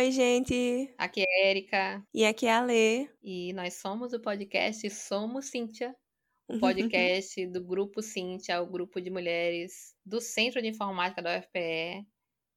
Oi, gente! aqui é Erika E aqui é a Lê. e nós somos o podcast Somos Cíntia, o podcast do Grupo Cíntia, o grupo de mulheres do Centro de Informática da UFPE.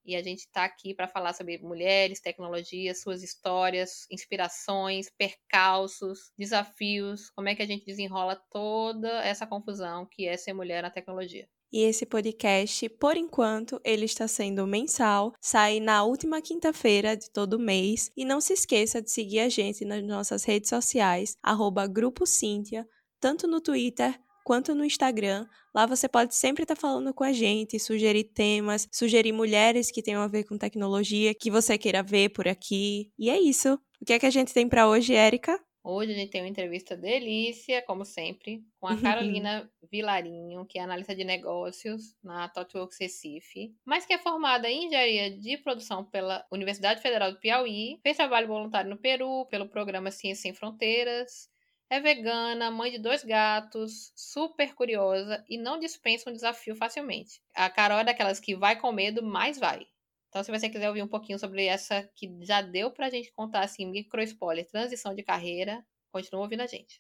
E a gente está aqui para falar sobre mulheres, tecnologia, suas histórias, inspirações, percalços, desafios, como é que a gente desenrola toda essa confusão que é ser mulher na tecnologia. E esse podcast, por enquanto, ele está sendo mensal, sai na última quinta-feira de todo mês. E não se esqueça de seguir a gente nas nossas redes sociais, arroba Grupo Cíntia, tanto no Twitter quanto no Instagram. Lá você pode sempre estar falando com a gente, sugerir temas, sugerir mulheres que tenham a ver com tecnologia, que você queira ver por aqui. E é isso. O que é que a gente tem para hoje, Érica? Hoje a gente tem uma entrevista delícia, como sempre, com a Carolina Vilarinho, que é analista de negócios na ThoughtWorks Recife, mas que é formada em engenharia de produção pela Universidade Federal do Piauí, fez trabalho voluntário no Peru pelo programa Ciência Sem Fronteiras, é vegana, mãe de dois gatos, super curiosa e não dispensa um desafio facilmente. A Carol é daquelas que vai com medo, mas vai. Então, se você quiser ouvir um pouquinho sobre essa que já deu pra gente contar assim, micro spoiler, transição de carreira, continua ouvindo a gente.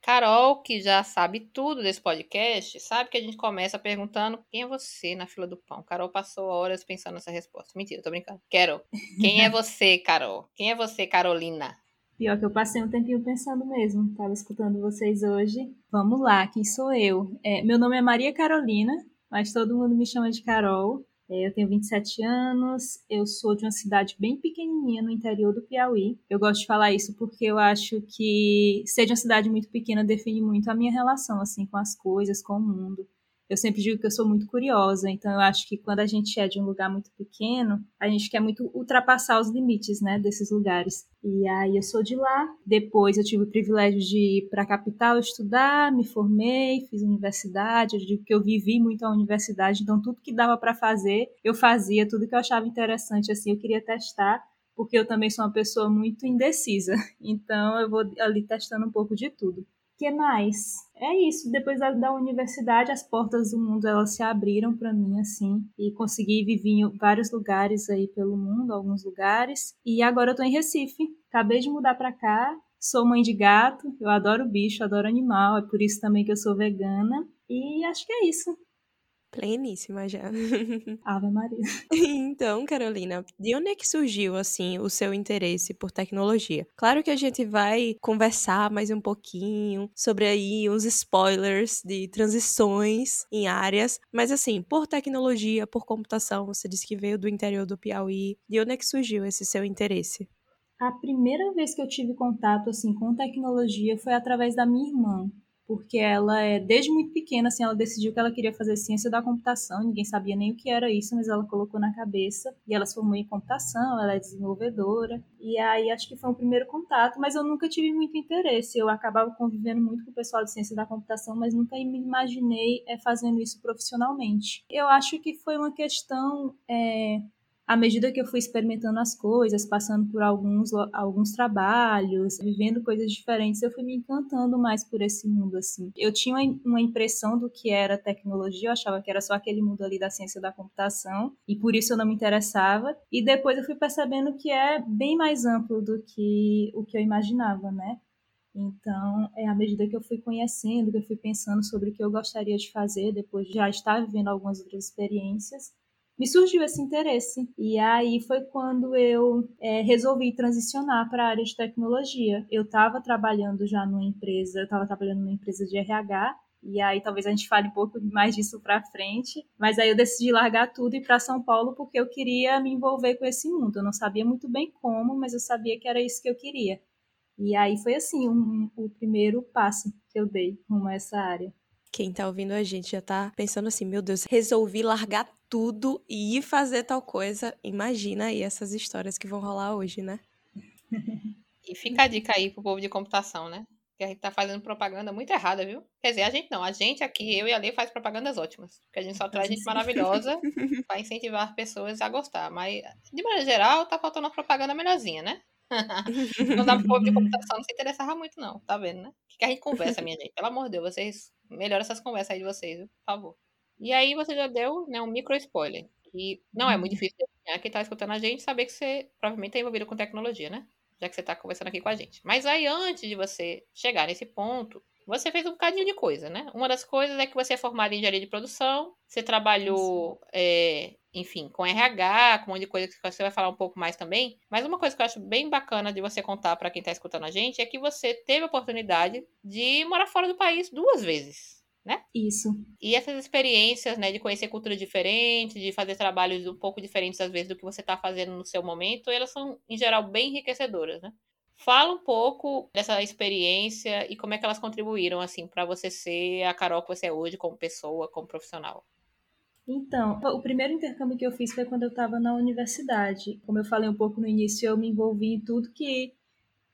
Carol, que já sabe tudo desse podcast, sabe que a gente começa perguntando quem é você na fila do pão. Carol passou horas pensando nessa resposta. Mentira, tô brincando. Carol, quem é você, Carol? Quem é você, Carolina? Pior que eu passei um tempinho pensando mesmo. Tava escutando vocês hoje. Vamos lá, quem sou eu? É, meu nome é Maria Carolina, mas todo mundo me chama de Carol. É, eu tenho 27 anos, eu sou de uma cidade bem pequenininha no interior do Piauí. Eu gosto de falar isso porque eu acho que ser de uma cidade muito pequena define muito a minha relação assim com as coisas, com o mundo. Eu sempre digo que eu sou muito curiosa, então eu acho que quando a gente é de um lugar muito pequeno, a gente quer muito ultrapassar os limites, né, desses lugares. E aí eu sou de lá. Depois eu tive o privilégio de ir para a capital estudar, me formei, fiz universidade. Eu digo que eu vivi muito a universidade, então tudo que dava para fazer, eu fazia, tudo que eu achava interessante assim, eu queria testar porque eu também sou uma pessoa muito indecisa. Então eu vou ali testando um pouco de tudo que mais? É isso. Depois da, da, universidade, as portas do mundo elas se abriram para mim assim e consegui viver em vários lugares aí pelo mundo, alguns lugares. E agora eu tô em Recife. Acabei de mudar para cá. Sou mãe de gato. Eu adoro bicho, adoro animal. É por isso também que eu sou vegana. E acho que é isso. Pleníssima já. Ave Maria. Então, Carolina, de onde é que surgiu, assim, o seu interesse por tecnologia? Claro que a gente vai conversar mais um pouquinho sobre aí uns spoilers de transições em áreas, mas assim, por tecnologia, por computação, você disse que veio do interior do Piauí. De onde é que surgiu esse seu interesse? A primeira vez que eu tive contato, assim, com tecnologia foi através da minha irmã porque ela é desde muito pequena assim ela decidiu que ela queria fazer ciência da computação ninguém sabia nem o que era isso mas ela colocou na cabeça e ela se formou em computação ela é desenvolvedora e aí acho que foi o primeiro contato mas eu nunca tive muito interesse. Eu acabava convivendo muito com o pessoal de ciência da computação mas nunca me imaginei é, fazendo isso profissionalmente. Eu acho que foi uma questão é, à medida que eu fui experimentando as coisas, passando por alguns, alguns trabalhos, vivendo coisas diferentes, eu fui me encantando mais por esse mundo, assim. Eu tinha uma impressão do que era tecnologia, eu achava que era só aquele mundo ali da ciência da computação, e por isso eu não me interessava. E depois eu fui percebendo que é bem mais amplo do que o que eu imaginava, né? Então, é à medida que eu fui conhecendo, que eu fui pensando sobre o que eu gostaria de fazer, depois de já estar vivendo algumas outras experiências, me surgiu esse interesse. E aí foi quando eu é, resolvi transicionar para a área de tecnologia. Eu estava trabalhando já numa empresa, eu estava trabalhando numa empresa de RH. E aí talvez a gente fale um pouco mais disso para frente, mas aí eu decidi largar tudo e ir para São Paulo porque eu queria me envolver com esse mundo. Eu não sabia muito bem como, mas eu sabia que era isso que eu queria. E aí foi assim um, um, o primeiro passo que eu dei rumo a essa área. Quem tá ouvindo a gente já tá pensando assim, meu Deus, resolvi largar tudo e ir fazer tal coisa. Imagina aí essas histórias que vão rolar hoje, né? E fica a dica aí pro povo de computação, né? Que a gente tá fazendo propaganda muito errada, viu? Quer dizer, a gente não, a gente aqui, eu e a Lei, faz propagandas ótimas. Porque a gente só traz gente maravilhosa pra incentivar pessoas a gostar. Mas, de maneira geral, tá faltando uma propaganda melhorzinha, né? não dá pro povo de computação não se interessava muito, não. Tá vendo, né? O que, que a gente conversa, minha gente? Pelo amor de Deus, vocês melhoram essas conversas aí de vocês? Por favor. E aí você já deu né, um micro spoiler. E não é muito difícil de quem tá escutando a gente saber que você provavelmente tá envolvido com tecnologia, né? Já que você tá conversando aqui com a gente. Mas aí, antes de você chegar nesse ponto, você fez um bocadinho de coisa, né? Uma das coisas é que você é formado em engenharia de produção, você trabalhou, é, enfim, com RH, com um monte de coisa que você vai falar um pouco mais também. Mas uma coisa que eu acho bem bacana de você contar para quem está escutando a gente é que você teve a oportunidade de morar fora do país duas vezes. Né? Isso. E essas experiências, né, de conhecer cultura diferente, de fazer trabalhos um pouco diferentes às vezes do que você está fazendo no seu momento, elas são em geral bem enriquecedoras, né? Fala um pouco dessa experiência e como é que elas contribuíram assim para você ser a Carol que você é hoje como pessoa, como profissional. Então, o primeiro intercâmbio que eu fiz foi quando eu estava na universidade. Como eu falei um pouco no início, eu me envolvi em tudo que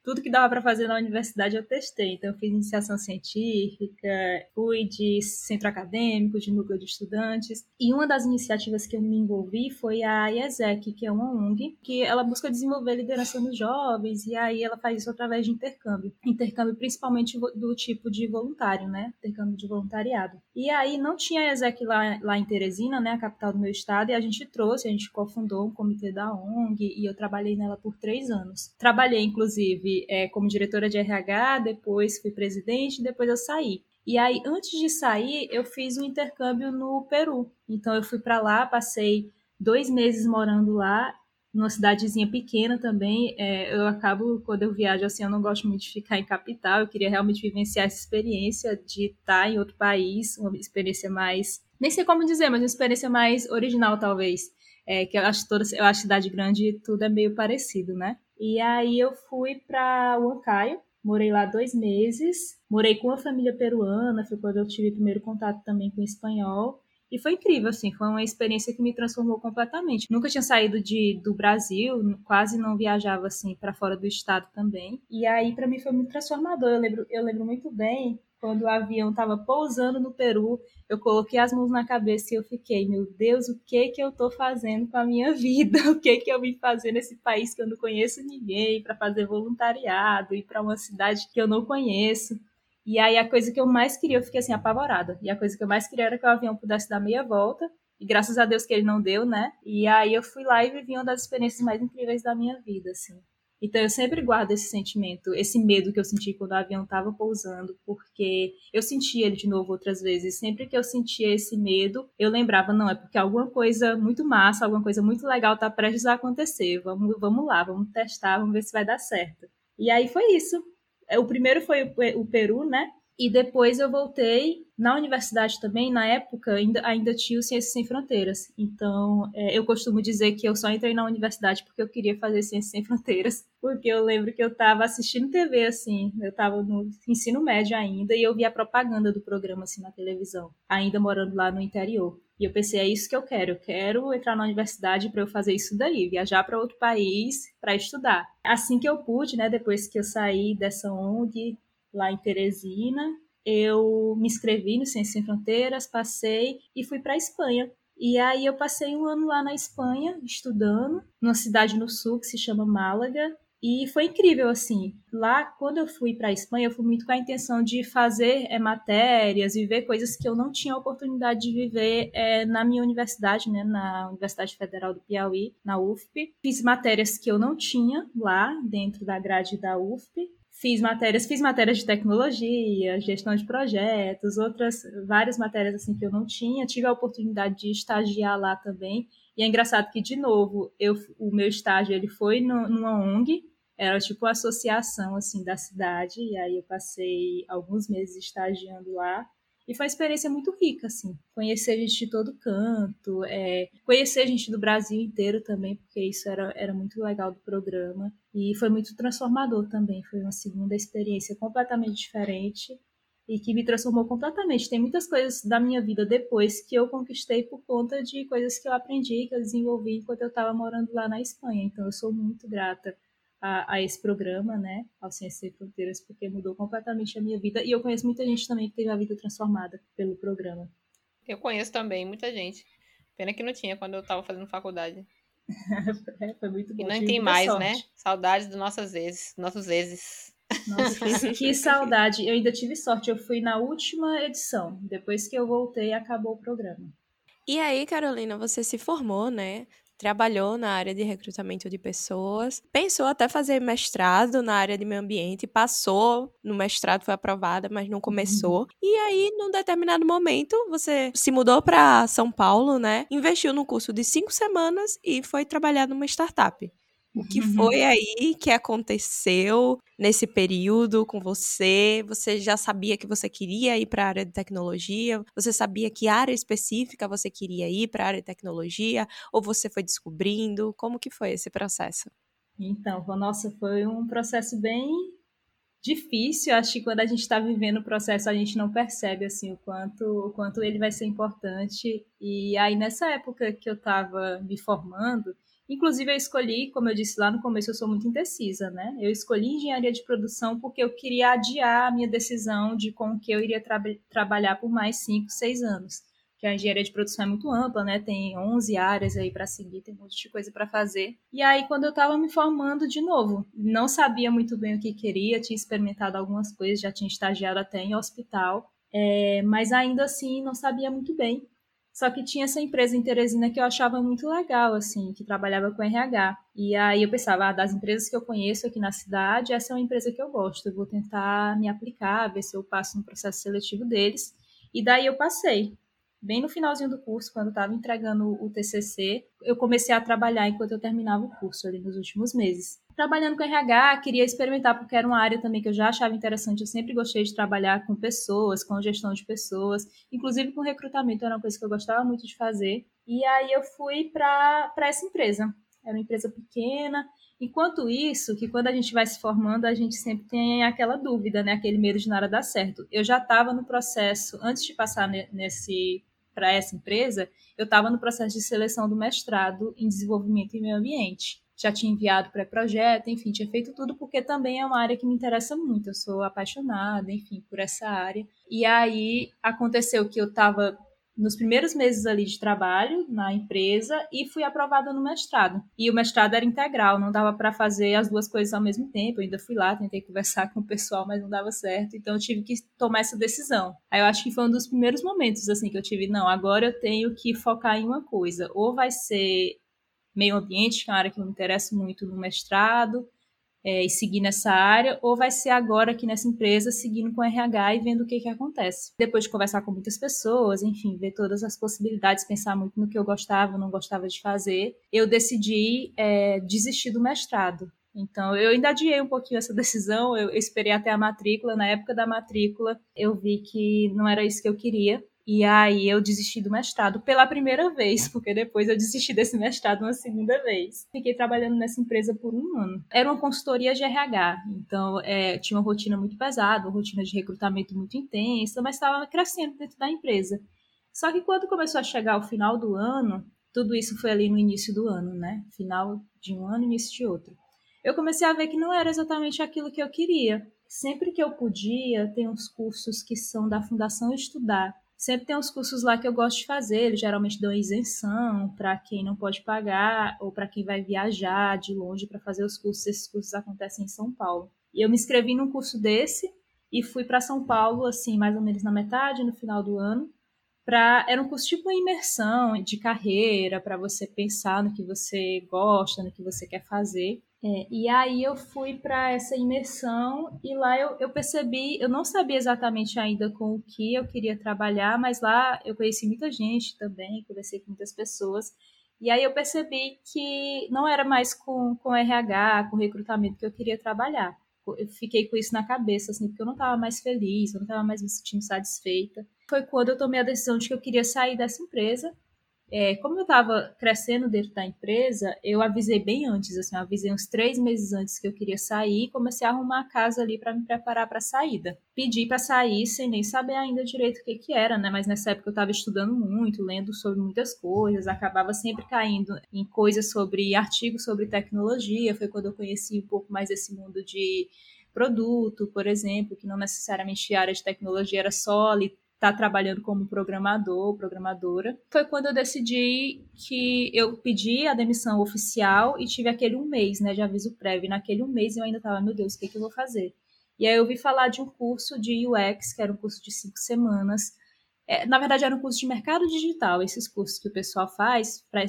tudo que dava para fazer na universidade eu testei. Então, eu fiz iniciação científica, fui de centro acadêmico, de núcleo de estudantes. E uma das iniciativas que eu me envolvi foi a IESEC, que é uma ONG, que ela busca desenvolver liderança nos jovens, e aí ela faz isso através de intercâmbio. Intercâmbio principalmente do tipo de voluntário, né? Intercâmbio de voluntariado. E aí não tinha a IESEC lá, lá em Teresina, né? A capital do meu estado, e a gente trouxe, a gente cofundou um comitê da ONG, e eu trabalhei nela por três anos. Trabalhei, inclusive, é, como diretora de RH, depois fui presidente, depois eu saí. E aí, antes de sair, eu fiz um intercâmbio no Peru. Então, eu fui para lá, passei dois meses morando lá, numa cidadezinha pequena também. É, eu acabo, quando eu viajo assim, eu não gosto muito de ficar em capital. Eu queria realmente vivenciar essa experiência de estar em outro país, uma experiência mais. Nem sei como dizer, mas uma experiência mais original, talvez. É, que eu acho toda, eu acho cidade grande tudo é meio parecido, né? E aí eu fui para Huancayo, morei lá dois meses, morei com uma família peruana, foi quando eu tive primeiro contato também com espanhol. E foi incrível, assim, foi uma experiência que me transformou completamente. Nunca tinha saído de, do Brasil, quase não viajava, assim, para fora do estado também. E aí, para mim, foi muito transformador. Eu lembro, eu lembro muito bem quando o avião estava pousando no Peru, eu coloquei as mãos na cabeça e eu fiquei, meu Deus, o que que eu estou fazendo com a minha vida? O que que eu vim fazer nesse país que eu não conheço ninguém, para fazer voluntariado, ir para uma cidade que eu não conheço? E aí a coisa que eu mais queria, eu fiquei assim apavorada. E a coisa que eu mais queria era que o avião pudesse dar meia volta. E graças a Deus que ele não deu, né? E aí eu fui lá e vivi uma das experiências mais incríveis da minha vida, assim. Então eu sempre guardo esse sentimento, esse medo que eu senti quando o avião estava pousando, porque eu senti ele de novo outras vezes. Sempre que eu sentia esse medo, eu lembrava, não, é porque alguma coisa muito massa, alguma coisa muito legal está prestes a acontecer. Vamos, vamos lá, vamos testar, vamos ver se vai dar certo. E aí foi isso. É, o primeiro foi o Peru, né? E depois eu voltei na universidade também, na época, ainda, ainda tinha o Ciências Sem Fronteiras. Então, é, eu costumo dizer que eu só entrei na universidade porque eu queria fazer Ciências Sem Fronteiras. Porque eu lembro que eu estava assistindo TV, assim, eu estava no ensino médio ainda, e eu via a propaganda do programa, assim, na televisão, ainda morando lá no interior. E eu pensei, é isso que eu quero. Eu quero entrar na universidade para eu fazer isso daí, viajar para outro país para estudar. Assim que eu pude, né, depois que eu saí dessa ONG, lá em Teresina. Eu me inscrevi no Ciências Sem Fronteiras, passei e fui para a Espanha. E aí eu passei um ano lá na Espanha, estudando, numa cidade no sul que se chama Málaga. E foi incrível, assim. Lá, quando eu fui para a Espanha, eu fui muito com a intenção de fazer é, matérias, viver coisas que eu não tinha oportunidade de viver é, na minha universidade, né, na Universidade Federal do Piauí, na UFP. Fiz matérias que eu não tinha lá, dentro da grade da UFP fiz matérias, fiz matérias de tecnologia, gestão de projetos, outras várias matérias assim que eu não tinha. Tive a oportunidade de estagiar lá também. E é engraçado que de novo, eu o meu estágio ele foi no, numa ONG, era tipo uma associação assim da cidade, e aí eu passei alguns meses estagiando lá. E foi uma experiência muito rica, assim. Conhecer gente de todo canto, é, conhecer gente do Brasil inteiro também, porque isso era, era muito legal do programa. E foi muito transformador também. Foi uma segunda experiência completamente diferente. e que me transformou completamente. Tem muitas coisas da minha vida depois que eu conquistei por conta de coisas que eu aprendi, que eu desenvolvi enquanto eu estava morando lá na Espanha. Então, eu sou muito grata a, a, esse programa, né, ao Ciência Sem Fronteiras, porque mudou completamente a minha vida. E eu conheço muita gente também que teve a vida transformada pelo programa. Eu conheço também muita gente. Pena que não tinha quando eu estava fazendo faculdade. é, foi muito bom. E não tem mais, sorte. né? Saudades dos nossos exes, nossos exes. Nossa, que, que saudade. Eu ainda tive sorte. Eu fui na última edição. Depois que eu voltei, acabou o programa. E aí, Carolina, você se formou, né? Trabalhou na área de recrutamento de pessoas, pensou até fazer mestrado na área de meio ambiente, passou no mestrado, foi aprovada, mas não começou. Uhum. E aí, num determinado momento, você se mudou para São Paulo, né? Investiu no curso de cinco semanas e foi trabalhar numa startup. O que uhum. foi aí que aconteceu nesse período com você? Você já sabia que você queria ir para a área de tecnologia? Você sabia que área específica você queria ir para a área de tecnologia? Ou você foi descobrindo? Como que foi esse processo? Então, nossa, foi um processo bem difícil. Acho que quando a gente está vivendo o processo, a gente não percebe assim o quanto, o quanto ele vai ser importante. E aí nessa época que eu estava me formando, Inclusive, eu escolhi, como eu disse lá no começo, eu sou muito indecisa, né? Eu escolhi engenharia de produção porque eu queria adiar a minha decisão de com que eu iria tra trabalhar por mais 5, 6 anos. Que a engenharia de produção é muito ampla, né? Tem 11 áreas aí para seguir, tem um monte de coisa para fazer. E aí, quando eu estava me formando de novo, não sabia muito bem o que queria, tinha experimentado algumas coisas, já tinha estagiado até em hospital, é, mas ainda assim não sabia muito bem. Só que tinha essa empresa em Teresina que eu achava muito legal, assim, que trabalhava com RH. E aí eu pensava, ah, das empresas que eu conheço aqui na cidade, essa é uma empresa que eu gosto. Eu vou tentar me aplicar, ver se eu passo no processo seletivo deles. E daí eu passei bem no finalzinho do curso, quando estava entregando o TCC, eu comecei a trabalhar enquanto eu terminava o curso ali nos últimos meses. Trabalhando com RH, queria experimentar porque era uma área também que eu já achava interessante. Eu sempre gostei de trabalhar com pessoas, com gestão de pessoas, inclusive com recrutamento, era uma coisa que eu gostava muito de fazer. E aí eu fui para essa empresa. Era uma empresa pequena, Enquanto isso, que quando a gente vai se formando, a gente sempre tem aquela dúvida, né? Aquele medo de nada dar certo. Eu já estava no processo, antes de passar nesse para essa empresa, eu estava no processo de seleção do mestrado em desenvolvimento e meio ambiente. Já tinha enviado pré-projeto, enfim, tinha feito tudo porque também é uma área que me interessa muito. Eu sou apaixonada, enfim, por essa área. E aí aconteceu que eu estava nos primeiros meses ali de trabalho na empresa e fui aprovada no mestrado. E o mestrado era integral, não dava para fazer as duas coisas ao mesmo tempo. Eu ainda fui lá, tentei conversar com o pessoal, mas não dava certo. Então eu tive que tomar essa decisão. Aí eu acho que foi um dos primeiros momentos assim que eu tive, não, agora eu tenho que focar em uma coisa. Ou vai ser meio ambiente, que é uma área que eu me interesso muito no mestrado, é, e seguir nessa área, ou vai ser agora aqui nessa empresa, seguindo com RH e vendo o que, que acontece. Depois de conversar com muitas pessoas, enfim, ver todas as possibilidades, pensar muito no que eu gostava, não gostava de fazer, eu decidi é, desistir do mestrado. Então, eu ainda adiei um pouquinho essa decisão, eu esperei até a matrícula. Na época da matrícula, eu vi que não era isso que eu queria. E aí eu desisti do mestrado pela primeira vez, porque depois eu desisti desse mestrado uma segunda vez. Fiquei trabalhando nessa empresa por um ano. Era uma consultoria de RH, então é, tinha uma rotina muito pesada, uma rotina de recrutamento muito intensa, mas estava crescendo dentro da empresa. Só que quando começou a chegar o final do ano, tudo isso foi ali no início do ano, né? Final de um ano, início de outro. Eu comecei a ver que não era exatamente aquilo que eu queria. Sempre que eu podia, tem uns cursos que são da Fundação Estudar, Sempre tem uns cursos lá que eu gosto de fazer, eles geralmente dão isenção para quem não pode pagar ou para quem vai viajar de longe para fazer os cursos. Esses cursos acontecem em São Paulo. E eu me inscrevi num curso desse e fui para São Paulo, assim, mais ou menos na metade, no final do ano. Pra, era um curso tipo uma imersão de carreira, para você pensar no que você gosta, no que você quer fazer. É, e aí eu fui para essa imersão e lá eu, eu percebi, eu não sabia exatamente ainda com o que eu queria trabalhar, mas lá eu conheci muita gente também, conversei com muitas pessoas. E aí eu percebi que não era mais com, com RH, com recrutamento que eu queria trabalhar. Eu fiquei com isso na cabeça, assim, porque eu não estava mais feliz, eu não estava mais me sentindo satisfeita. Foi quando eu tomei a decisão de que eu queria sair dessa empresa é, como eu estava crescendo dentro da empresa, eu avisei bem antes, assim, eu avisei uns três meses antes que eu queria sair, comecei a arrumar a casa ali para me preparar para a saída. Pedi para sair sem nem saber ainda direito o que que era, né? Mas nessa época eu estava estudando muito, lendo sobre muitas coisas, acabava sempre caindo em coisas sobre artigos sobre tecnologia. Foi quando eu conheci um pouco mais esse mundo de produto, por exemplo, que não necessariamente a área de tecnologia era só ali tá trabalhando como programador, programadora. Foi quando eu decidi que eu pedi a demissão oficial e tive aquele um mês, né, de aviso prévio. E naquele um mês eu ainda estava, meu Deus, o que, que eu vou fazer? E aí eu vi falar de um curso de UX, que era um curso de cinco semanas. É, na verdade, era um curso de mercado digital, esses cursos que o pessoal faz para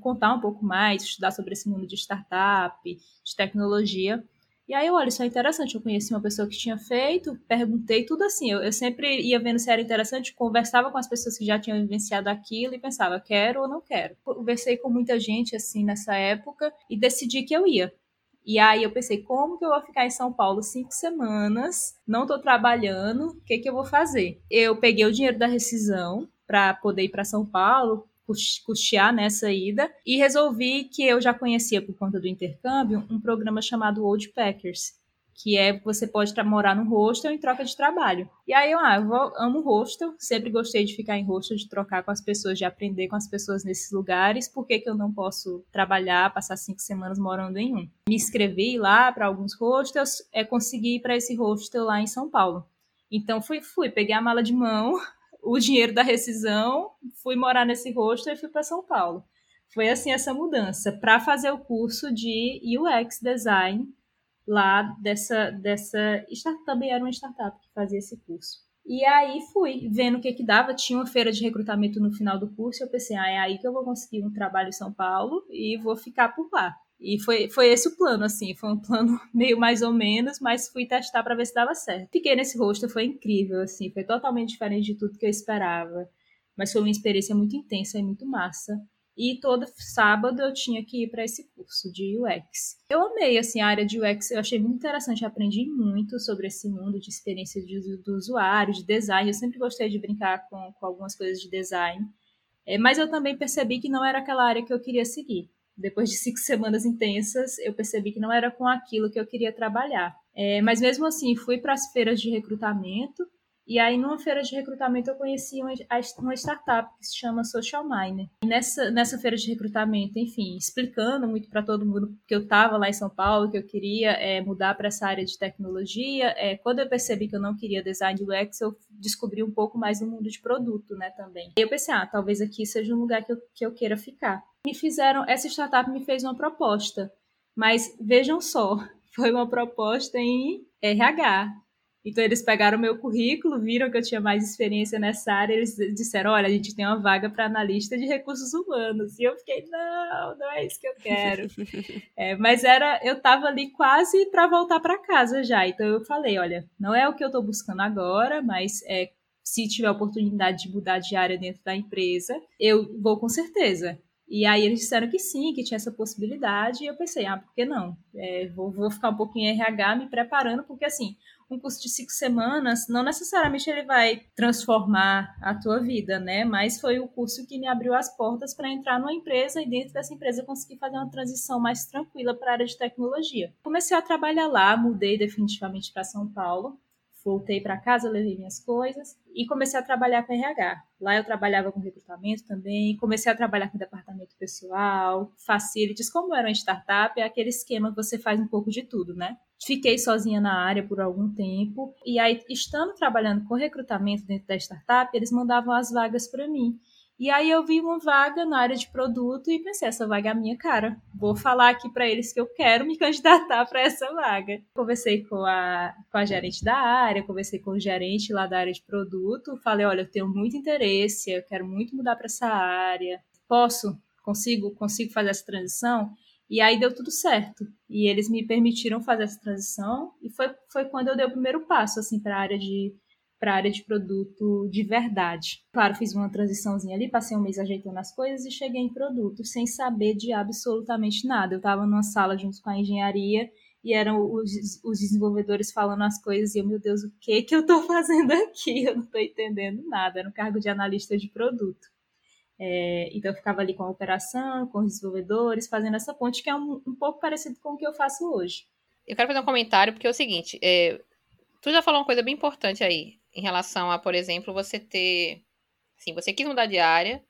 contar um pouco mais, estudar sobre esse mundo de startup, de tecnologia. E aí, olha, isso é interessante. Eu conheci uma pessoa que tinha feito, perguntei tudo assim. Eu, eu, sempre ia vendo se era interessante, conversava com as pessoas que já tinham vivenciado aquilo e pensava, quero ou não quero. Conversei com muita gente assim nessa época e decidi que eu ia. E aí eu pensei, como que eu vou ficar em São Paulo cinco semanas? Não estou trabalhando, o que, que eu vou fazer? Eu peguei o dinheiro da rescisão para poder ir para São Paulo, custear nessa ida e resolvi que eu já conhecia por conta do intercâmbio um programa chamado Old Packers, que é você pode morar no hostel em troca de trabalho. E aí eu, ah, eu vou, amo hostel, sempre gostei de ficar em hostel, de trocar com as pessoas, de aprender com as pessoas nesses lugares. Por que, que eu não posso trabalhar, passar cinco semanas morando em um? Me inscrevi lá para alguns hostels, é consegui ir para esse hostel lá em São Paulo. Então fui, fui, peguei a mala de mão, o dinheiro da rescisão, fui morar nesse hostel e fui para São Paulo. Foi assim essa mudança para fazer o curso de UX design lá dessa dessa também era uma startup que fazia esse curso. E aí fui vendo o que que dava, tinha uma feira de recrutamento no final do curso, eu pensei, ah, é aí que eu vou conseguir um trabalho em São Paulo e vou ficar por lá. E foi, foi esse o plano, assim, foi um plano meio mais ou menos, mas fui testar para ver se dava certo. Fiquei nesse rosto, foi incrível, assim, foi totalmente diferente de tudo que eu esperava, mas foi uma experiência muito intensa e muito massa. E todo sábado eu tinha que ir para esse curso de UX. Eu amei assim a área de UX, eu achei muito interessante, aprendi muito sobre esse mundo de experiência de, do usuário, de design. Eu sempre gostei de brincar com, com algumas coisas de design, é, mas eu também percebi que não era aquela área que eu queria seguir depois de cinco semanas intensas, eu percebi que não era com aquilo que eu queria trabalhar. É, mas mesmo assim, fui para as feiras de recrutamento. E aí, numa feira de recrutamento, eu conheci uma, uma startup que se chama Social Miner. E nessa, nessa feira de recrutamento, enfim, explicando muito para todo mundo que eu estava lá em São Paulo, que eu queria é, mudar para essa área de tecnologia. É, quando eu percebi que eu não queria design UX, eu descobri um pouco mais do mundo de produto, né, também. E eu pensei, ah, talvez aqui seja um lugar que eu, que eu queira ficar me fizeram, essa startup me fez uma proposta, mas vejam só, foi uma proposta em RH. Então eles pegaram meu currículo, viram que eu tinha mais experiência nessa área, eles disseram, olha, a gente tem uma vaga para analista de recursos humanos. E eu fiquei, não, não é isso que eu quero. é, mas era, eu estava ali quase para voltar para casa já. Então eu falei, olha, não é o que eu estou buscando agora, mas é, se tiver oportunidade de mudar de área dentro da empresa, eu vou com certeza. E aí eles disseram que sim, que tinha essa possibilidade, e eu pensei, ah, por que não? É, vou, vou ficar um pouquinho em RH me preparando, porque assim, um curso de cinco semanas, não necessariamente ele vai transformar a tua vida, né? Mas foi o curso que me abriu as portas para entrar numa empresa e dentro dessa empresa conseguir fazer uma transição mais tranquila para a área de tecnologia. Comecei a trabalhar lá, mudei definitivamente para São Paulo voltei para casa, levei minhas coisas e comecei a trabalhar com RH. Lá eu trabalhava com recrutamento também, comecei a trabalhar com departamento pessoal, facilities, como era uma startup, é aquele esquema que você faz um pouco de tudo, né? Fiquei sozinha na área por algum tempo e aí, estando trabalhando com recrutamento dentro da startup, eles mandavam as vagas para mim. E aí eu vi uma vaga na área de produto e pensei, essa vaga é a minha cara. Vou falar aqui para eles que eu quero me candidatar para essa vaga. Conversei com a, com a gerente da área, conversei com o gerente lá da área de produto, falei, olha, eu tenho muito interesse, eu quero muito mudar para essa área. Posso? Consigo? Consigo fazer essa transição? E aí deu tudo certo. E eles me permitiram fazer essa transição e foi, foi quando eu dei o primeiro passo assim para a área de para a área de produto de verdade. Claro, fiz uma transiçãozinha ali, passei um mês ajeitando as coisas e cheguei em produto sem saber de absolutamente nada. Eu estava numa sala junto com a engenharia e eram os, os desenvolvedores falando as coisas e eu, meu Deus, o que que eu estou fazendo aqui? Eu não estou entendendo nada. Era um cargo de analista de produto. É, então eu ficava ali com a operação, com os desenvolvedores, fazendo essa ponte que é um, um pouco parecido com o que eu faço hoje. Eu quero fazer um comentário, porque é o seguinte, é, tu já falou uma coisa bem importante aí, em relação a, por exemplo, você ter. Assim, você quis mudar de área,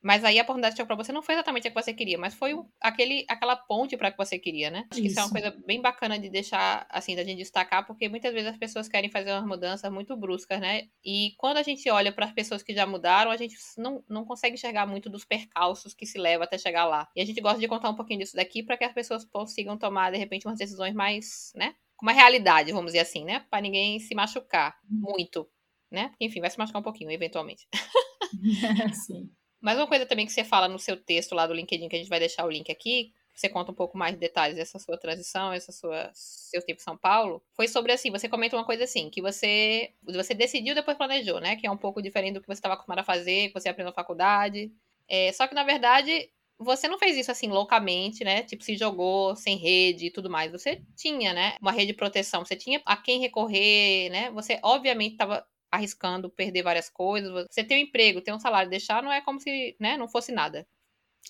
mas aí a oportunidade que chegou pra você não foi exatamente a que você queria, mas foi aquele, aquela ponte para que você queria, né? Acho que isso. isso é uma coisa bem bacana de deixar, assim, da gente destacar, porque muitas vezes as pessoas querem fazer umas mudanças muito bruscas, né? E quando a gente olha para as pessoas que já mudaram, a gente não, não consegue enxergar muito dos percalços que se leva até chegar lá. E a gente gosta de contar um pouquinho disso daqui para que as pessoas consigam tomar, de repente, umas decisões mais, né? Uma realidade, vamos dizer assim, né? Para ninguém se machucar uhum. muito, né? Porque, enfim, vai se machucar um pouquinho, eventualmente. Sim. Mas uma coisa também que você fala no seu texto lá do LinkedIn, que a gente vai deixar o link aqui, você conta um pouco mais de detalhes dessa sua transição, essa sua seu tempo em São Paulo, foi sobre assim, você comenta uma coisa assim, que você você decidiu depois planejou, né? Que é um pouco diferente do que você estava acostumado a fazer, que você aprendeu na faculdade. É, só que na verdade você não fez isso assim loucamente, né? Tipo, se jogou sem rede e tudo mais. Você tinha, né? Uma rede de proteção. Você tinha a quem recorrer, né? Você, obviamente, estava arriscando perder várias coisas. Você tem um emprego, tem um salário, deixar não é como se, né, não fosse nada.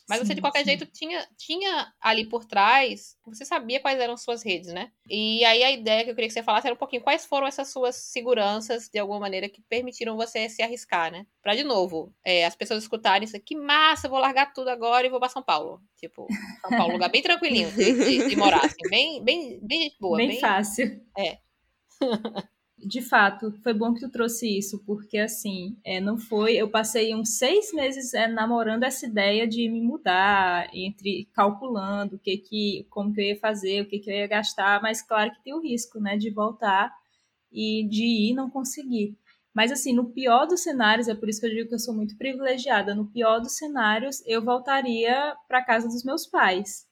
Mas sim, você, de qualquer sim. jeito, tinha, tinha ali por trás, você sabia quais eram suas redes, né? E aí a ideia que eu queria que você falasse era um pouquinho quais foram essas suas seguranças, de alguma maneira, que permitiram você se arriscar, né? Pra, de novo, é, as pessoas escutarem isso, que massa, vou largar tudo agora e vou pra São Paulo. Tipo, São Paulo, lugar bem tranquilinho de, de, de morar, assim, bem, bem, bem boa. Bem, bem fácil. É. de fato, foi bom que tu trouxe isso, porque assim, é, não foi. Eu passei uns seis meses é, namorando essa ideia de me mudar, entre calculando o que que, como que eu ia fazer, o que que eu ia gastar, mas claro que tem o risco, né, de voltar e de ir e não conseguir. Mas assim, no pior dos cenários, é por isso que eu digo que eu sou muito privilegiada. No pior dos cenários, eu voltaria para casa dos meus pais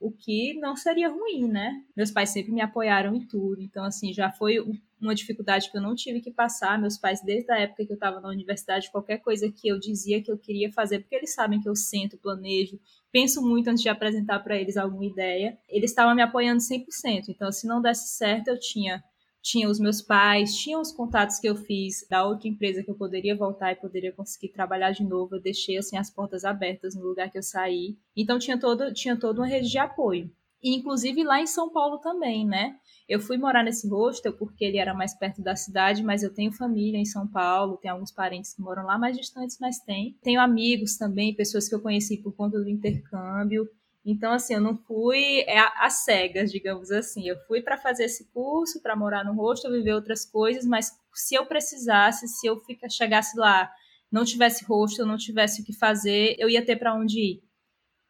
o que não seria ruim, né? Meus pais sempre me apoiaram em tudo, então assim, já foi uma dificuldade que eu não tive que passar. Meus pais, desde a época que eu estava na universidade, qualquer coisa que eu dizia que eu queria fazer, porque eles sabem que eu sento, planejo, penso muito antes de apresentar para eles alguma ideia, eles estavam me apoiando 100%. Então, se não desse certo, eu tinha tinha os meus pais, tinha os contatos que eu fiz da outra empresa que eu poderia voltar e poderia conseguir trabalhar de novo. Eu deixei assim as portas abertas no lugar que eu saí. Então tinha todo tinha toda uma rede de apoio. Inclusive lá em São Paulo também, né? Eu fui morar nesse hostel porque ele era mais perto da cidade, mas eu tenho família em São Paulo, tenho alguns parentes que moram lá mais distantes, mas tem. Tenho amigos também, pessoas que eu conheci por conta do intercâmbio. Então, assim, eu não fui é, às cegas, digamos assim. Eu fui para fazer esse curso, para morar no hostel, viver outras coisas, mas se eu precisasse, se eu chegasse lá, não tivesse hostel, não tivesse o que fazer, eu ia ter para onde ir.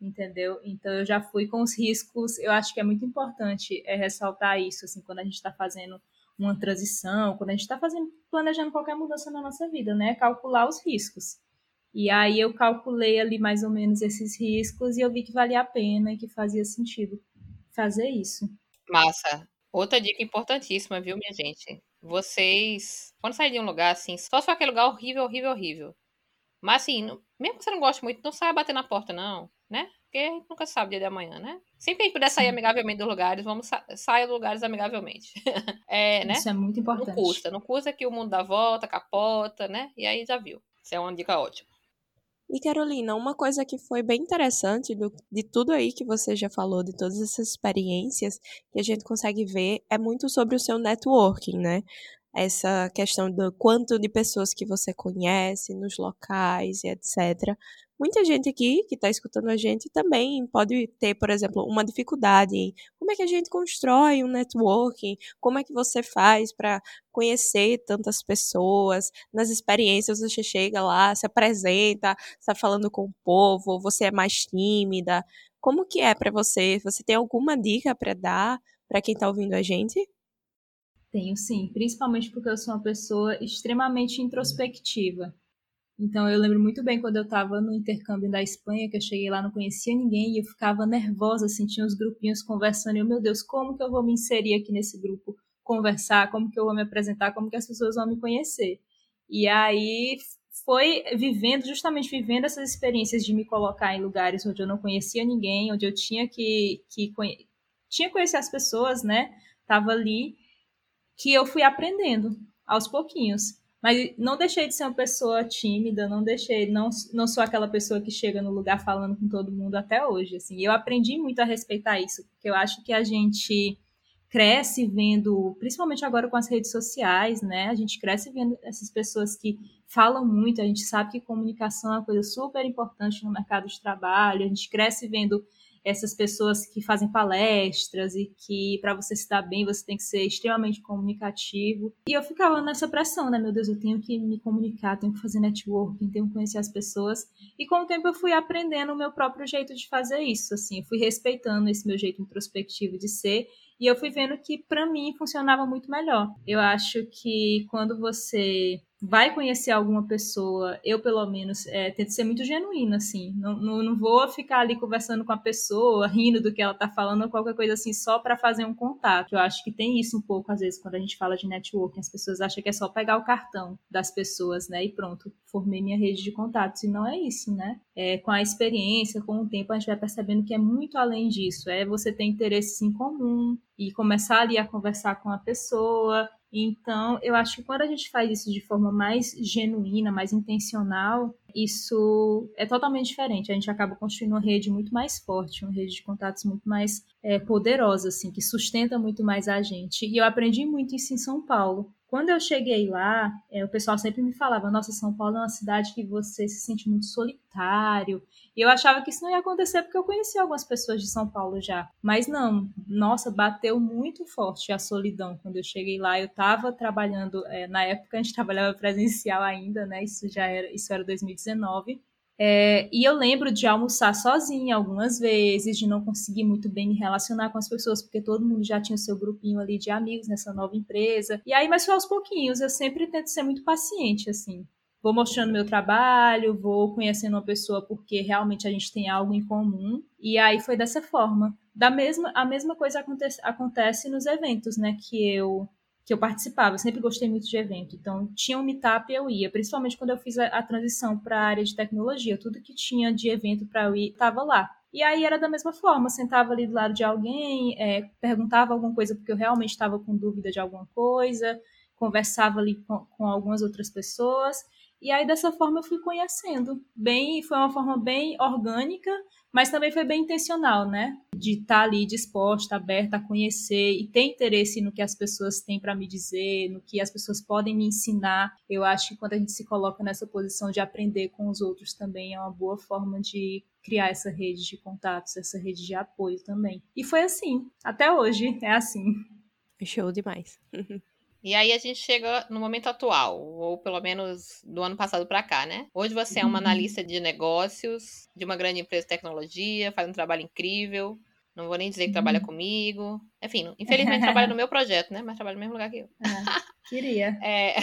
Entendeu? Então, eu já fui com os riscos. Eu acho que é muito importante é, ressaltar isso, assim, quando a gente está fazendo uma transição, quando a gente está fazendo, planejando qualquer mudança na nossa vida, né? Calcular os riscos. E aí eu calculei ali mais ou menos esses riscos e eu vi que valia a pena e que fazia sentido fazer isso. Massa. Outra dica importantíssima, viu, minha gente? Vocês, quando sair de um lugar assim, só se for aquele lugar horrível, horrível, horrível. Mas assim, mesmo que você não goste muito, não saia bater na porta, não, né? Porque a gente nunca sabe o dia de amanhã, né? Sempre que a gente puder sair amigavelmente dos lugares, vamos sa sair dos lugares amigavelmente. é, né? Isso é muito importante. Não custa, não custa que o mundo dá volta, capota, né? E aí já viu. Isso é uma dica ótima. E Carolina, uma coisa que foi bem interessante do, de tudo aí que você já falou, de todas essas experiências, que a gente consegue ver, é muito sobre o seu networking, né? Essa questão do quanto de pessoas que você conhece nos locais e etc muita gente aqui que está escutando a gente também pode ter, por exemplo, uma dificuldade em como é que a gente constrói um networking, como é que você faz para conhecer tantas pessoas, nas experiências você chega lá, se apresenta, está falando com o povo, você é mais tímida, como que é para você? Você tem alguma dica para dar para quem está ouvindo a gente? Tenho sim, principalmente porque eu sou uma pessoa extremamente introspectiva. Então eu lembro muito bem quando eu estava no intercâmbio da Espanha, que eu cheguei lá, não conhecia ninguém e eu ficava nervosa, assim, tinha uns grupinhos conversando e eu, meu Deus, como que eu vou me inserir aqui nesse grupo, conversar, como que eu vou me apresentar, como que as pessoas vão me conhecer. E aí foi vivendo, justamente vivendo essas experiências de me colocar em lugares onde eu não conhecia ninguém, onde eu tinha que, que conhe... tinha que conhecer as pessoas, né? Tava ali, que eu fui aprendendo aos pouquinhos. Mas não deixei de ser uma pessoa tímida, não deixei, não, não sou aquela pessoa que chega no lugar falando com todo mundo até hoje, assim. Eu aprendi muito a respeitar isso, porque eu acho que a gente cresce vendo, principalmente agora com as redes sociais, né? A gente cresce vendo essas pessoas que falam muito, a gente sabe que comunicação é uma coisa super importante no mercado de trabalho, a gente cresce vendo essas pessoas que fazem palestras e que para você se dar bem você tem que ser extremamente comunicativo. E eu ficava nessa pressão, né? Meu Deus, eu tenho que me comunicar, tenho que fazer networking, tenho que conhecer as pessoas. E com o tempo eu fui aprendendo o meu próprio jeito de fazer isso, assim, eu fui respeitando esse meu jeito introspectivo de ser e eu fui vendo que para mim funcionava muito melhor. Eu acho que quando você vai conhecer alguma pessoa, eu pelo menos é, tento ser muito genuína, assim. Não, não, não, vou ficar ali conversando com a pessoa, rindo do que ela tá falando ou qualquer coisa assim, só para fazer um contato. Eu acho que tem isso um pouco, às vezes, quando a gente fala de networking, as pessoas acham que é só pegar o cartão das pessoas, né? E pronto, formei minha rede de contatos. E não é isso, né? É, com a experiência, com o tempo, a gente vai percebendo que é muito além disso. É você ter interesses em comum e começar ali a conversar com a pessoa então, eu acho que quando a gente faz isso de forma mais genuína, mais intencional, isso é totalmente diferente. A gente acaba construindo uma rede muito mais forte, uma rede de contatos muito mais é, poderosa, assim, que sustenta muito mais a gente. E eu aprendi muito isso em São Paulo. Quando eu cheguei lá, é, o pessoal sempre me falava: Nossa, São Paulo é uma cidade que você se sente muito solitário. E eu achava que isso não ia acontecer porque eu conhecia algumas pessoas de São Paulo já. Mas não, nossa, bateu muito forte a solidão quando eu cheguei lá. Eu estava trabalhando, é, na época a gente trabalhava presencial ainda, né? Isso já era, isso era 2019. É, e eu lembro de almoçar sozinha algumas vezes, de não conseguir muito bem me relacionar com as pessoas, porque todo mundo já tinha o seu grupinho ali de amigos nessa nova empresa. E aí, mas foi aos pouquinhos, eu sempre tento ser muito paciente, assim. Vou mostrando meu trabalho, vou conhecendo uma pessoa porque realmente a gente tem algo em comum. E aí foi dessa forma. Da mesma, a mesma coisa acontece, acontece nos eventos, né? Que eu que eu participava, eu sempre gostei muito de evento. Então, tinha um meetup eu ia, principalmente quando eu fiz a, a transição para a área de tecnologia. Tudo que tinha de evento para eu ir estava lá. E aí era da mesma forma, sentava ali do lado de alguém, é, perguntava alguma coisa porque eu realmente estava com dúvida de alguma coisa, conversava ali com, com algumas outras pessoas. E aí dessa forma eu fui conhecendo. Bem, foi uma forma bem orgânica, mas também foi bem intencional, né? De estar tá ali disposta, aberta a conhecer e ter interesse no que as pessoas têm para me dizer, no que as pessoas podem me ensinar. Eu acho que quando a gente se coloca nessa posição de aprender com os outros também é uma boa forma de criar essa rede de contatos, essa rede de apoio também. E foi assim, até hoje é assim. Show demais. E aí a gente chega no momento atual, ou pelo menos do ano passado para cá, né? Hoje você é uma uhum. analista de negócios de uma grande empresa de tecnologia, faz um trabalho incrível. Não vou nem dizer que trabalha uhum. comigo. Enfim, infelizmente trabalha no meu projeto, né? Mas trabalha no mesmo lugar que eu. É, queria. É,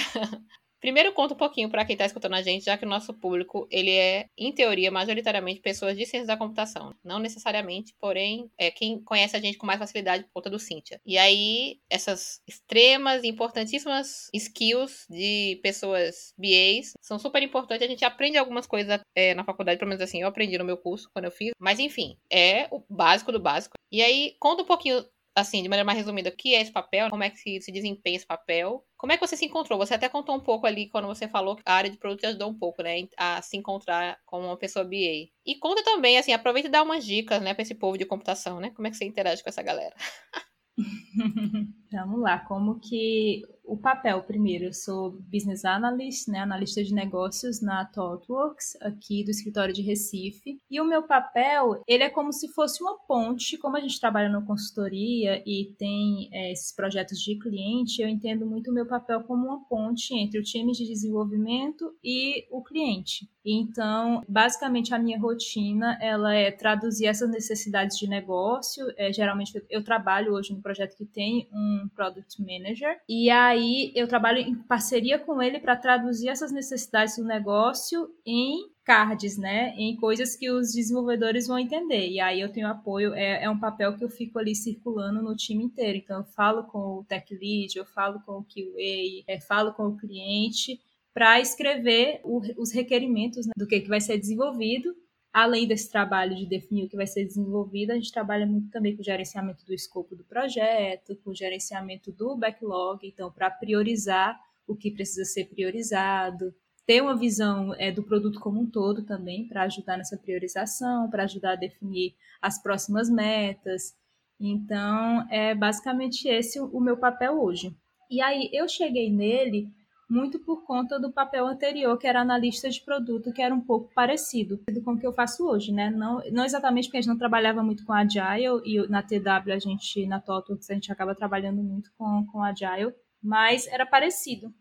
Primeiro conta um pouquinho para quem está escutando a gente, já que o nosso público, ele é, em teoria, majoritariamente pessoas de ciências da computação. Não necessariamente, porém, é quem conhece a gente com mais facilidade por conta do Cynthia. E aí, essas extremas e importantíssimas skills de pessoas BAs são super importantes. A gente aprende algumas coisas é, na faculdade, pelo menos assim, eu aprendi no meu curso quando eu fiz. Mas enfim, é o básico do básico. E aí, conta um pouquinho assim, de maneira mais resumida, o que é esse papel, como é que se, se desempenha esse papel. Como é que você se encontrou? Você até contou um pouco ali quando você falou que a área de produto te ajudou um pouco, né, a se encontrar como uma pessoa BA. E conta também, assim, aproveita e dá umas dicas, né, para esse povo de computação, né? Como é que você interage com essa galera? Vamos lá, como que o papel primeiro, eu sou business analyst, né, analista de negócios na ThoughtWorks, aqui do escritório de Recife. E o meu papel, ele é como se fosse uma ponte, como a gente trabalha na consultoria e tem é, esses projetos de cliente, eu entendo muito o meu papel como uma ponte entre o time de desenvolvimento e o cliente. Então, basicamente a minha rotina, ela é traduzir essas necessidades de negócio. É, geralmente eu trabalho hoje no projeto que tem um product manager e aí eu trabalho em parceria com ele para traduzir essas necessidades do negócio em cards, né, em coisas que os desenvolvedores vão entender. E aí eu tenho apoio, é, é um papel que eu fico ali circulando no time inteiro. Então eu falo com o tech lead, eu falo com o QA, é, falo com o cliente para escrever o, os requerimentos né, do que, que vai ser desenvolvido Além desse trabalho de definir o que vai ser desenvolvido, a gente trabalha muito também com o gerenciamento do escopo do projeto, com o gerenciamento do backlog, então, para priorizar o que precisa ser priorizado, ter uma visão é, do produto como um todo também, para ajudar nessa priorização, para ajudar a definir as próximas metas. Então, é basicamente esse o meu papel hoje. E aí, eu cheguei nele muito por conta do papel anterior, que era analista de produto, que era um pouco parecido com o que eu faço hoje, né? Não, não exatamente porque a gente não trabalhava muito com Agile, e na TW a gente, na TOTWORKS, a gente acaba trabalhando muito com, com Agile, mas era parecido.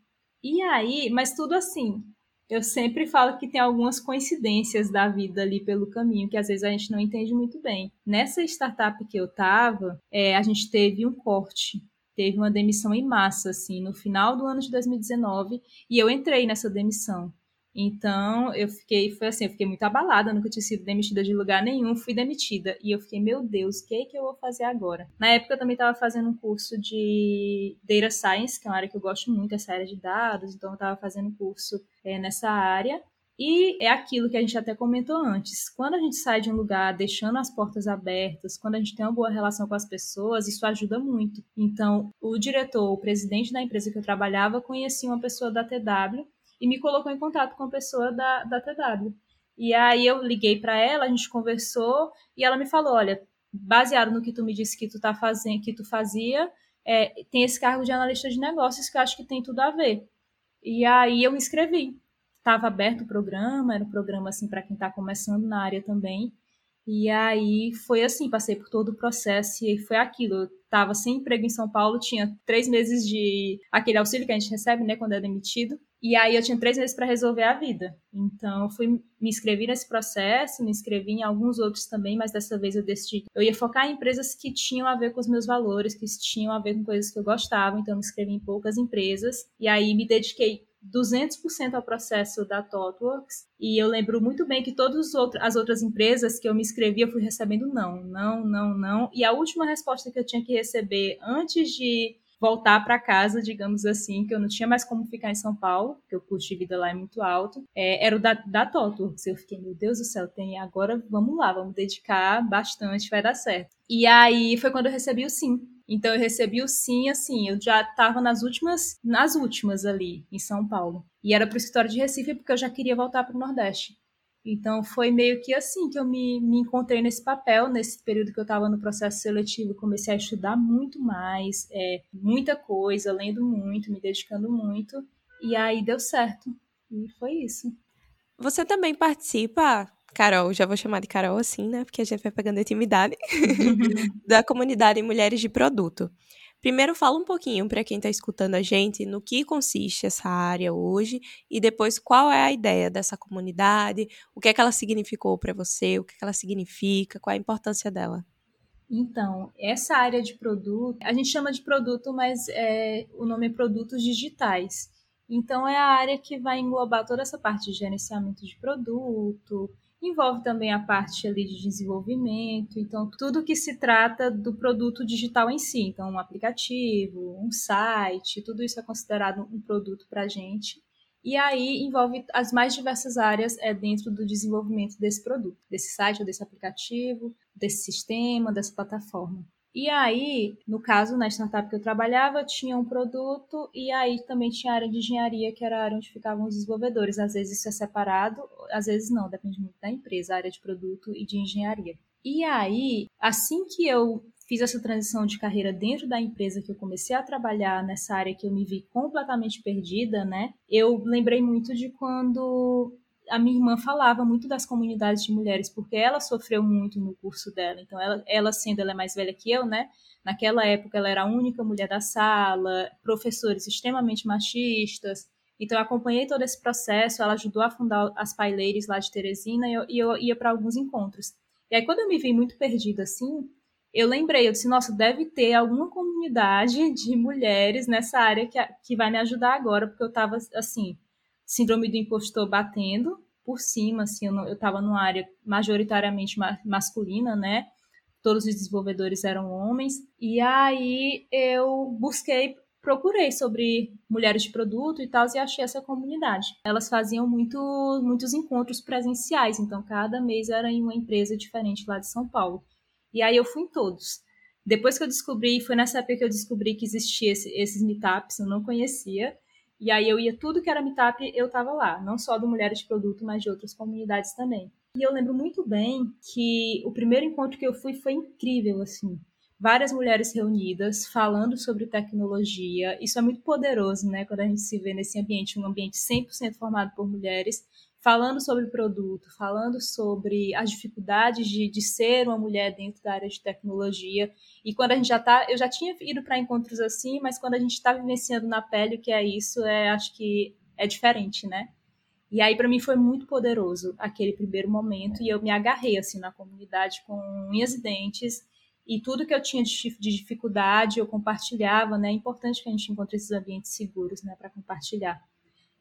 E aí, mas tudo assim, eu sempre falo que tem algumas coincidências da vida ali pelo caminho, que às vezes a gente não entende muito bem. Nessa startup que eu tava, é, a gente teve um corte, teve uma demissão em massa, assim, no final do ano de 2019, e eu entrei nessa demissão. Então, eu fiquei, foi assim, eu fiquei muito abalada, nunca tinha sido demitida de lugar nenhum, fui demitida. E eu fiquei, meu Deus, o que é que eu vou fazer agora? Na época, eu também estava fazendo um curso de Data Science, que é uma área que eu gosto muito, essa área de dados, então eu estava fazendo um curso é, nessa área. E é aquilo que a gente até comentou antes. Quando a gente sai de um lugar deixando as portas abertas, quando a gente tem uma boa relação com as pessoas, isso ajuda muito. Então, o diretor, o presidente da empresa que eu trabalhava, conhecia uma pessoa da TW e me colocou em contato com a pessoa da, da TW. E aí eu liguei para ela, a gente conversou e ela me falou, olha, baseado no que tu me disse que tu tá fazendo, que tu fazia, é, tem esse cargo de analista de negócios que eu acho que tem tudo a ver. E aí eu me inscrevi. Estava aberto o programa, era um programa assim para quem está começando na área também. E aí foi assim, passei por todo o processo e foi aquilo. Eu estava sem emprego em São Paulo, tinha três meses de aquele auxílio que a gente recebe, né, quando é demitido. E aí eu tinha três meses para resolver a vida. Então fui me inscrevi nesse processo, me inscrevi em alguns outros também, mas dessa vez eu decidi. Eu ia focar em empresas que tinham a ver com os meus valores, que tinham a ver com coisas que eu gostava, então me inscrevi em poucas empresas. E aí me dediquei 200% ao processo da ThoughtWorks e eu lembro muito bem que todas as outras empresas que eu me inscrevi eu fui recebendo não, não, não, não. E a última resposta que eu tinha que receber antes de voltar para casa, digamos assim, que eu não tinha mais como ficar em São Paulo, porque o custo de vida lá é muito alto, é, era o da, da Toto. Eu fiquei, meu Deus do céu, tem agora, vamos lá, vamos dedicar bastante, vai dar certo. E aí foi quando eu recebi o sim. Então eu recebi o sim, assim, eu já estava nas últimas, nas últimas ali em São Paulo. E era para o escritório de Recife porque eu já queria voltar para o Nordeste. Então foi meio que assim que eu me, me encontrei nesse papel, nesse período que eu estava no processo seletivo, comecei a estudar muito mais, é, muita coisa, lendo muito, me dedicando muito, e aí deu certo. E foi isso. Você também participa, Carol, já vou chamar de Carol assim, né? Porque a gente vai pegando intimidade, da comunidade Mulheres de Produto. Primeiro, fala um pouquinho para quem está escutando a gente no que consiste essa área hoje e depois qual é a ideia dessa comunidade, o que é que ela significou para você, o que, é que ela significa, qual é a importância dela. Então, essa área de produto, a gente chama de produto, mas é, o nome é produtos digitais. Então, é a área que vai englobar toda essa parte de gerenciamento de produto, envolve também a parte ali de desenvolvimento, então tudo que se trata do produto digital em si, então um aplicativo, um site, tudo isso é considerado um produto para a gente. E aí envolve as mais diversas áreas é, dentro do desenvolvimento desse produto, desse site ou desse aplicativo, desse sistema, dessa plataforma. E aí, no caso, na startup que eu trabalhava, tinha um produto e aí também tinha a área de engenharia, que era a área onde ficavam os desenvolvedores. Às vezes isso é separado, às vezes não, depende muito da empresa, a área de produto e de engenharia. E aí, assim que eu fiz essa transição de carreira dentro da empresa que eu comecei a trabalhar nessa área que eu me vi completamente perdida, né? Eu lembrei muito de quando a minha irmã falava muito das comunidades de mulheres, porque ela sofreu muito no curso dela. Então, ela, ela sendo ela é mais velha que eu, né? Naquela época, ela era a única mulher da sala, professores extremamente machistas. Então, eu acompanhei todo esse processo. Ela ajudou a fundar as paileiras lá de Teresina e eu, e eu ia para alguns encontros. E aí, quando eu me vi muito perdida assim, eu lembrei, eu disse, nossa, deve ter alguma comunidade de mulheres nessa área que, que vai me ajudar agora, porque eu estava assim, síndrome do impostor batendo por cima, assim, eu estava numa área majoritariamente ma masculina, né? Todos os desenvolvedores eram homens. E aí eu busquei, procurei sobre mulheres de produto e tal, e achei essa comunidade. Elas faziam muito, muitos encontros presenciais, então cada mês era em uma empresa diferente lá de São Paulo. E aí eu fui em todos. Depois que eu descobri, foi nessa época que eu descobri que existia esse, esses meetups, eu não conhecia. E aí eu ia tudo que era meetup, eu tava lá, não só do Mulheres de Produto, mas de outras comunidades também. E eu lembro muito bem que o primeiro encontro que eu fui foi incrível, assim. Várias mulheres reunidas falando sobre tecnologia. Isso é muito poderoso, né? Quando a gente se vê nesse ambiente, um ambiente 100% formado por mulheres, falando sobre produto, falando sobre as dificuldades de, de ser uma mulher dentro da área de tecnologia. E quando a gente já tá, eu já tinha ido para encontros assim, mas quando a gente está vivenciando na pele o que é isso, é, acho que é diferente, né? E aí para mim foi muito poderoso aquele primeiro momento e eu me agarrei assim na comunidade com unhas e dentes e tudo que eu tinha de, de dificuldade eu compartilhava, né? É importante que a gente encontre esses ambientes seguros, né, para compartilhar.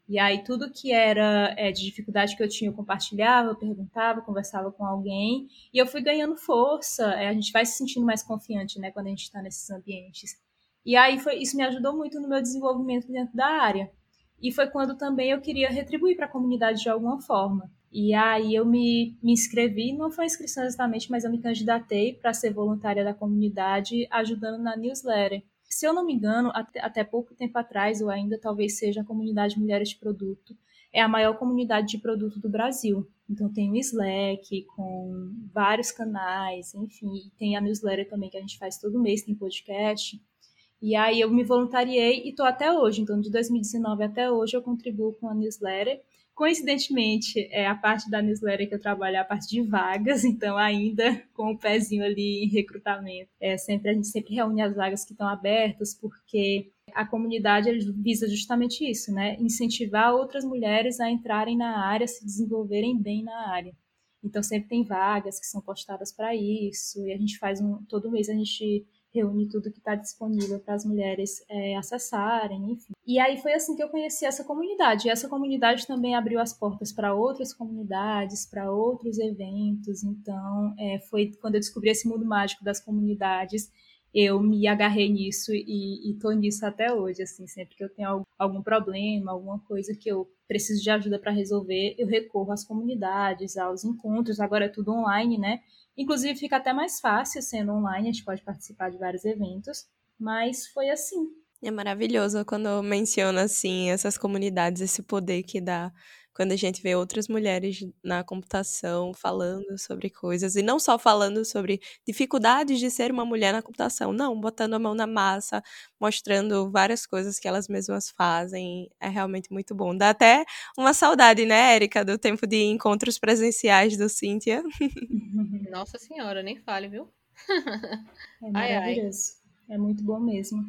E aí tudo que era é, de dificuldade que eu tinha, eu compartilhava, eu perguntava, conversava com alguém, e eu fui ganhando força, é, a gente vai se sentindo mais confiante, né, quando a gente está nesses ambientes. E aí foi, isso me ajudou muito no meu desenvolvimento dentro da área. E foi quando também eu queria retribuir para a comunidade de alguma forma. E aí eu me, me inscrevi, não foi inscrição exatamente, mas eu me candidatei para ser voluntária da comunidade, ajudando na newsletter se eu não me engano, até, até pouco tempo atrás, ou ainda talvez seja a comunidade Mulheres de Produto, é a maior comunidade de produto do Brasil. Então tem o Slack com vários canais, enfim, tem a newsletter também que a gente faz todo mês, tem podcast. E aí eu me voluntariei e estou até hoje. Então de 2019 até hoje eu contribuo com a newsletter Coincidentemente, é a parte da newsletter que eu trabalho é a parte de vagas, então ainda com o pezinho ali em recrutamento. É, sempre a gente sempre reúne as vagas que estão abertas, porque a comunidade visa justamente isso, né? Incentivar outras mulheres a entrarem na área, se desenvolverem bem na área. Então sempre tem vagas que são postadas para isso, e a gente faz um todo mês a gente reúne tudo que está disponível para as mulheres é, acessarem, enfim. E aí foi assim que eu conheci essa comunidade. E essa comunidade também abriu as portas para outras comunidades, para outros eventos. Então, é, foi quando eu descobri esse mundo mágico das comunidades, eu me agarrei nisso e, e tô nisso até hoje, assim, sempre que eu tenho algum problema, alguma coisa que eu preciso de ajuda para resolver, eu recorro às comunidades, aos encontros, agora é tudo online, né? Inclusive, fica até mais fácil sendo online, a gente pode participar de vários eventos, mas foi assim. É maravilhoso quando menciona, assim, essas comunidades, esse poder que dá quando a gente vê outras mulheres na computação falando sobre coisas, e não só falando sobre dificuldades de ser uma mulher na computação, não, botando a mão na massa, mostrando várias coisas que elas mesmas fazem, é realmente muito bom. Dá até uma saudade, né, Érica, do tempo de encontros presenciais do Cíntia. Nossa senhora, nem fale, viu? É maravilhoso. Ai, ai. É muito bom mesmo.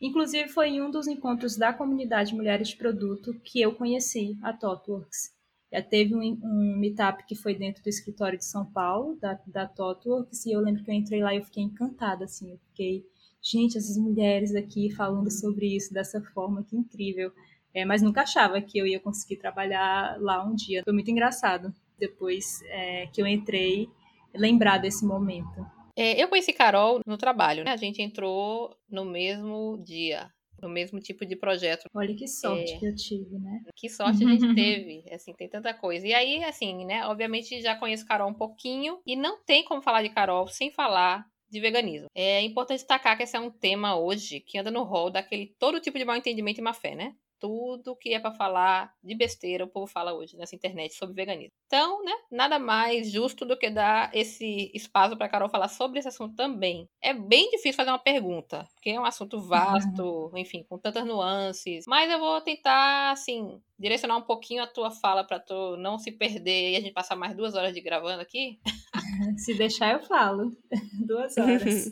Inclusive, foi em um dos encontros da comunidade Mulheres de Produto que eu conheci a TOTWorks. Já teve um, um meetup que foi dentro do escritório de São Paulo, da, da TOTWorks, e eu lembro que eu entrei lá e eu fiquei encantada, assim, eu fiquei, gente, essas mulheres aqui falando sobre isso dessa forma, que incrível. É, mas nunca achava que eu ia conseguir trabalhar lá um dia. Foi muito engraçado, depois é, que eu entrei, lembrar desse momento. É, eu conheci Carol no trabalho, né? A gente entrou no mesmo dia, no mesmo tipo de projeto. Olha que sorte é, que eu tive, né? Que sorte a gente teve, assim, tem tanta coisa. E aí, assim, né, obviamente já conheço Carol um pouquinho e não tem como falar de Carol sem falar de veganismo. É importante destacar que esse é um tema hoje que anda no rol daquele todo tipo de mal entendimento e má fé, né? Tudo que é para falar de besteira o povo fala hoje nessa internet sobre veganismo. Então, né, nada mais justo do que dar esse espaço para Carol falar sobre esse assunto também. É bem difícil fazer uma pergunta, porque é um assunto vasto, uhum. enfim, com tantas nuances, mas eu vou tentar assim direcionar um pouquinho a tua fala para tu não se perder e a gente passar mais duas horas de gravando aqui. se deixar eu falo duas horas.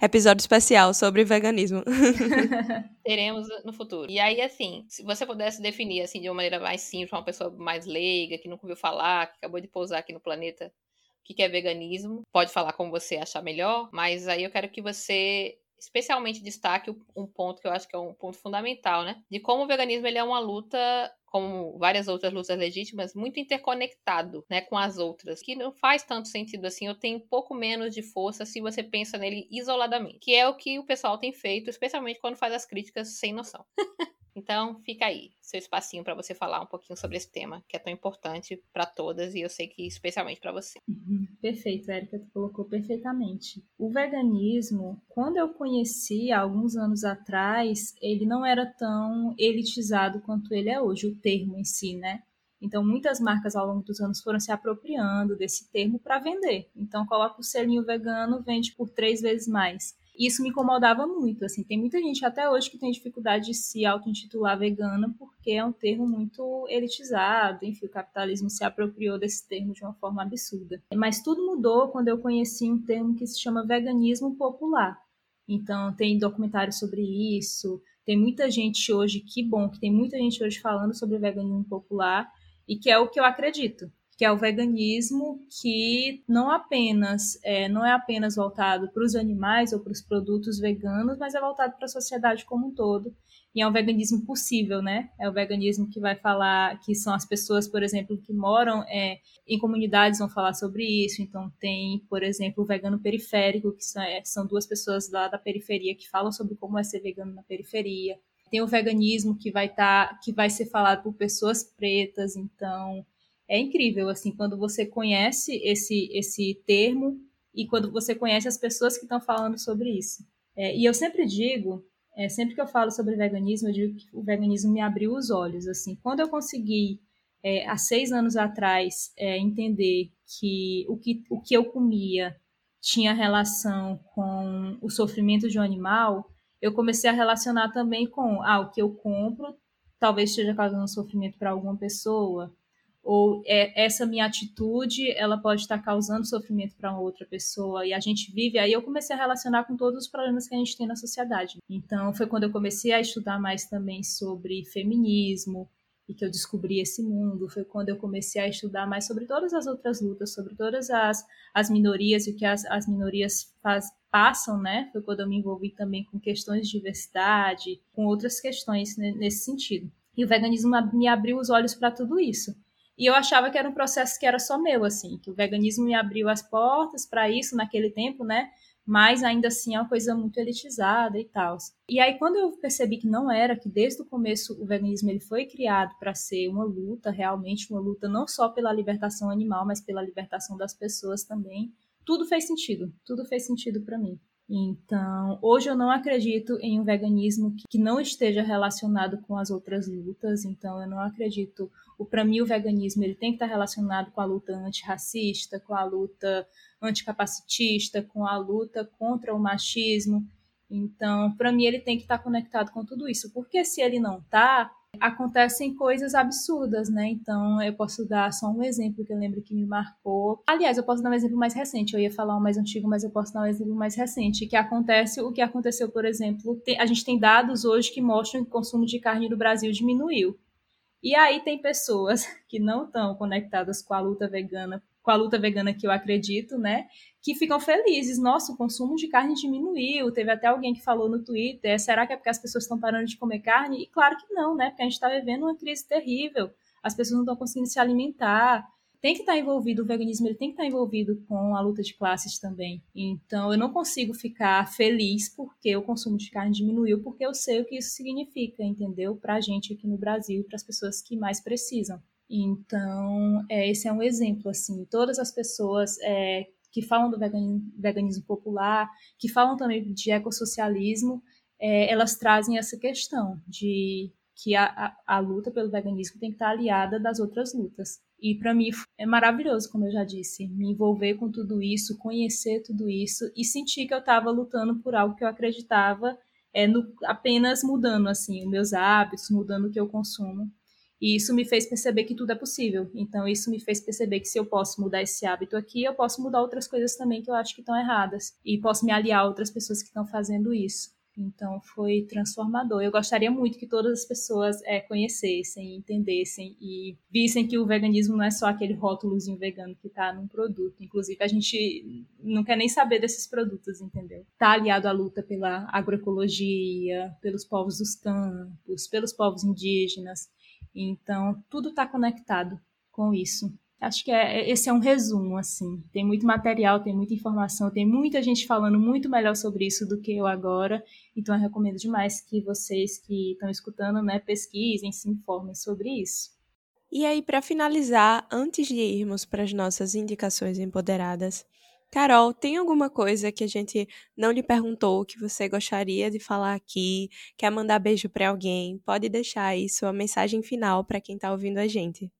Episódio especial sobre veganismo. Teremos no futuro. E aí, assim, se você pudesse definir assim de uma maneira mais simples, uma pessoa mais leiga, que nunca ouviu falar, que acabou de pousar aqui no planeta, o que é veganismo, pode falar como você achar melhor, mas aí eu quero que você especialmente destaque um ponto que eu acho que é um ponto fundamental, né? De como o veganismo ele é uma luta como várias outras lutas legítimas, muito interconectado, né, com as outras, que não faz tanto sentido assim, ou tem um pouco menos de força se você pensa nele isoladamente, que é o que o pessoal tem feito, especialmente quando faz as críticas sem noção. Então, fica aí, seu espacinho para você falar um pouquinho sobre esse tema, que é tão importante para todas e eu sei que especialmente para você. Uhum, perfeito, Érica, tu colocou perfeitamente. O veganismo, quando eu conheci há alguns anos atrás, ele não era tão elitizado quanto ele é hoje, o termo em si, né? Então, muitas marcas ao longo dos anos foram se apropriando desse termo para vender. Então, coloca o selinho vegano, vende por três vezes mais. E isso me incomodava muito, assim. Tem muita gente até hoje que tem dificuldade de se auto-intitular vegana porque é um termo muito elitizado, enfim, o capitalismo se apropriou desse termo de uma forma absurda. Mas tudo mudou quando eu conheci um termo que se chama veganismo popular. Então, tem documentários sobre isso, tem muita gente hoje, que bom, que tem muita gente hoje falando sobre veganismo popular, e que é o que eu acredito que é o veganismo, que não apenas é, não é apenas voltado para os animais ou para os produtos veganos, mas é voltado para a sociedade como um todo. E é um veganismo possível, né? É o veganismo que vai falar que são as pessoas, por exemplo, que moram é, em comunidades vão falar sobre isso. Então tem, por exemplo, o vegano periférico, que são, é, são duas pessoas lá da periferia que falam sobre como é ser vegano na periferia. Tem o veganismo que vai estar, tá, que vai ser falado por pessoas pretas, então é incrível, assim, quando você conhece esse, esse termo e quando você conhece as pessoas que estão falando sobre isso. É, e eu sempre digo, é, sempre que eu falo sobre veganismo, eu digo que o veganismo me abriu os olhos, assim. Quando eu consegui, é, há seis anos atrás, é, entender que o, que o que eu comia tinha relação com o sofrimento de um animal, eu comecei a relacionar também com, ah, o que eu compro talvez esteja causando sofrimento para alguma pessoa, ou é, essa minha atitude ela pode estar causando sofrimento para outra pessoa e a gente vive aí eu comecei a relacionar com todos os problemas que a gente tem na sociedade. Então foi quando eu comecei a estudar mais também sobre feminismo e que eu descobri esse mundo. Foi quando eu comecei a estudar mais sobre todas as outras lutas sobre todas as, as minorias e o que as, as minorias faz, passam né? Foi quando eu me envolvi também com questões de diversidade com outras questões né, nesse sentido. E o veganismo me abriu os olhos para tudo isso e eu achava que era um processo que era só meu, assim, que o veganismo me abriu as portas para isso naquele tempo, né? Mas ainda assim é uma coisa muito elitizada e tal. E aí quando eu percebi que não era, que desde o começo o veganismo ele foi criado para ser uma luta, realmente uma luta não só pela libertação animal, mas pela libertação das pessoas também, tudo fez sentido, tudo fez sentido para mim. Então, hoje eu não acredito em um veganismo que não esteja relacionado com as outras lutas. Então, eu não acredito. O para mim o veganismo ele tem que estar relacionado com a luta antirracista, com a luta anticapacitista, com a luta contra o machismo. Então, para mim ele tem que estar conectado com tudo isso, porque se ele não está, acontecem coisas absurdas, né? Então, eu posso dar só um exemplo que eu lembro que me marcou. Aliás, eu posso dar um exemplo mais recente. Eu ia falar um mais antigo, mas eu posso dar um exemplo mais recente. Que acontece o que aconteceu, por exemplo, a gente tem dados hoje que mostram que o consumo de carne no Brasil diminuiu. E aí tem pessoas que não estão conectadas com a luta vegana, com a luta vegana que eu acredito, né? Que ficam felizes. Nossa, o consumo de carne diminuiu. Teve até alguém que falou no Twitter: será que é porque as pessoas estão parando de comer carne? E claro que não, né? Porque a gente está vivendo uma crise terrível. As pessoas não estão conseguindo se alimentar. Tem que estar tá envolvido, o veganismo ele tem que estar tá envolvido com a luta de classes também. Então, eu não consigo ficar feliz porque o consumo de carne diminuiu, porque eu sei o que isso significa, entendeu? Para a gente aqui no Brasil e para as pessoas que mais precisam. Então, é, esse é um exemplo, assim, todas as pessoas é, que falam do veganismo, popular, que falam também de ecossocialismo, é, elas trazem essa questão de que a, a, a, luta pelo veganismo tem que estar aliada das outras lutas. E para mim é maravilhoso, como eu já disse, me envolver com tudo isso, conhecer tudo isso e sentir que eu estava lutando por algo que eu acreditava, é, no, apenas mudando assim os meus hábitos, mudando o que eu consumo. E isso me fez perceber que tudo é possível. Então, isso me fez perceber que se eu posso mudar esse hábito aqui, eu posso mudar outras coisas também que eu acho que estão erradas. E posso me aliar a outras pessoas que estão fazendo isso. Então, foi transformador. Eu gostaria muito que todas as pessoas é, conhecessem, entendessem e vissem que o veganismo não é só aquele rótulozinho vegano que está num produto. Inclusive, a gente não quer nem saber desses produtos, entendeu? Está aliado à luta pela agroecologia, pelos povos dos campos, pelos povos indígenas então, tudo está conectado com isso. Acho que é, esse é um resumo, assim. Tem muito material, tem muita informação, tem muita gente falando muito melhor sobre isso do que eu agora. Então eu recomendo demais que vocês que estão escutando, né, pesquisem, se informem sobre isso. E aí, para finalizar, antes de irmos para as nossas indicações empoderadas, Carol, tem alguma coisa que a gente não lhe perguntou que você gostaria de falar aqui? Quer mandar beijo para alguém? Pode deixar aí sua mensagem final para quem está ouvindo a gente.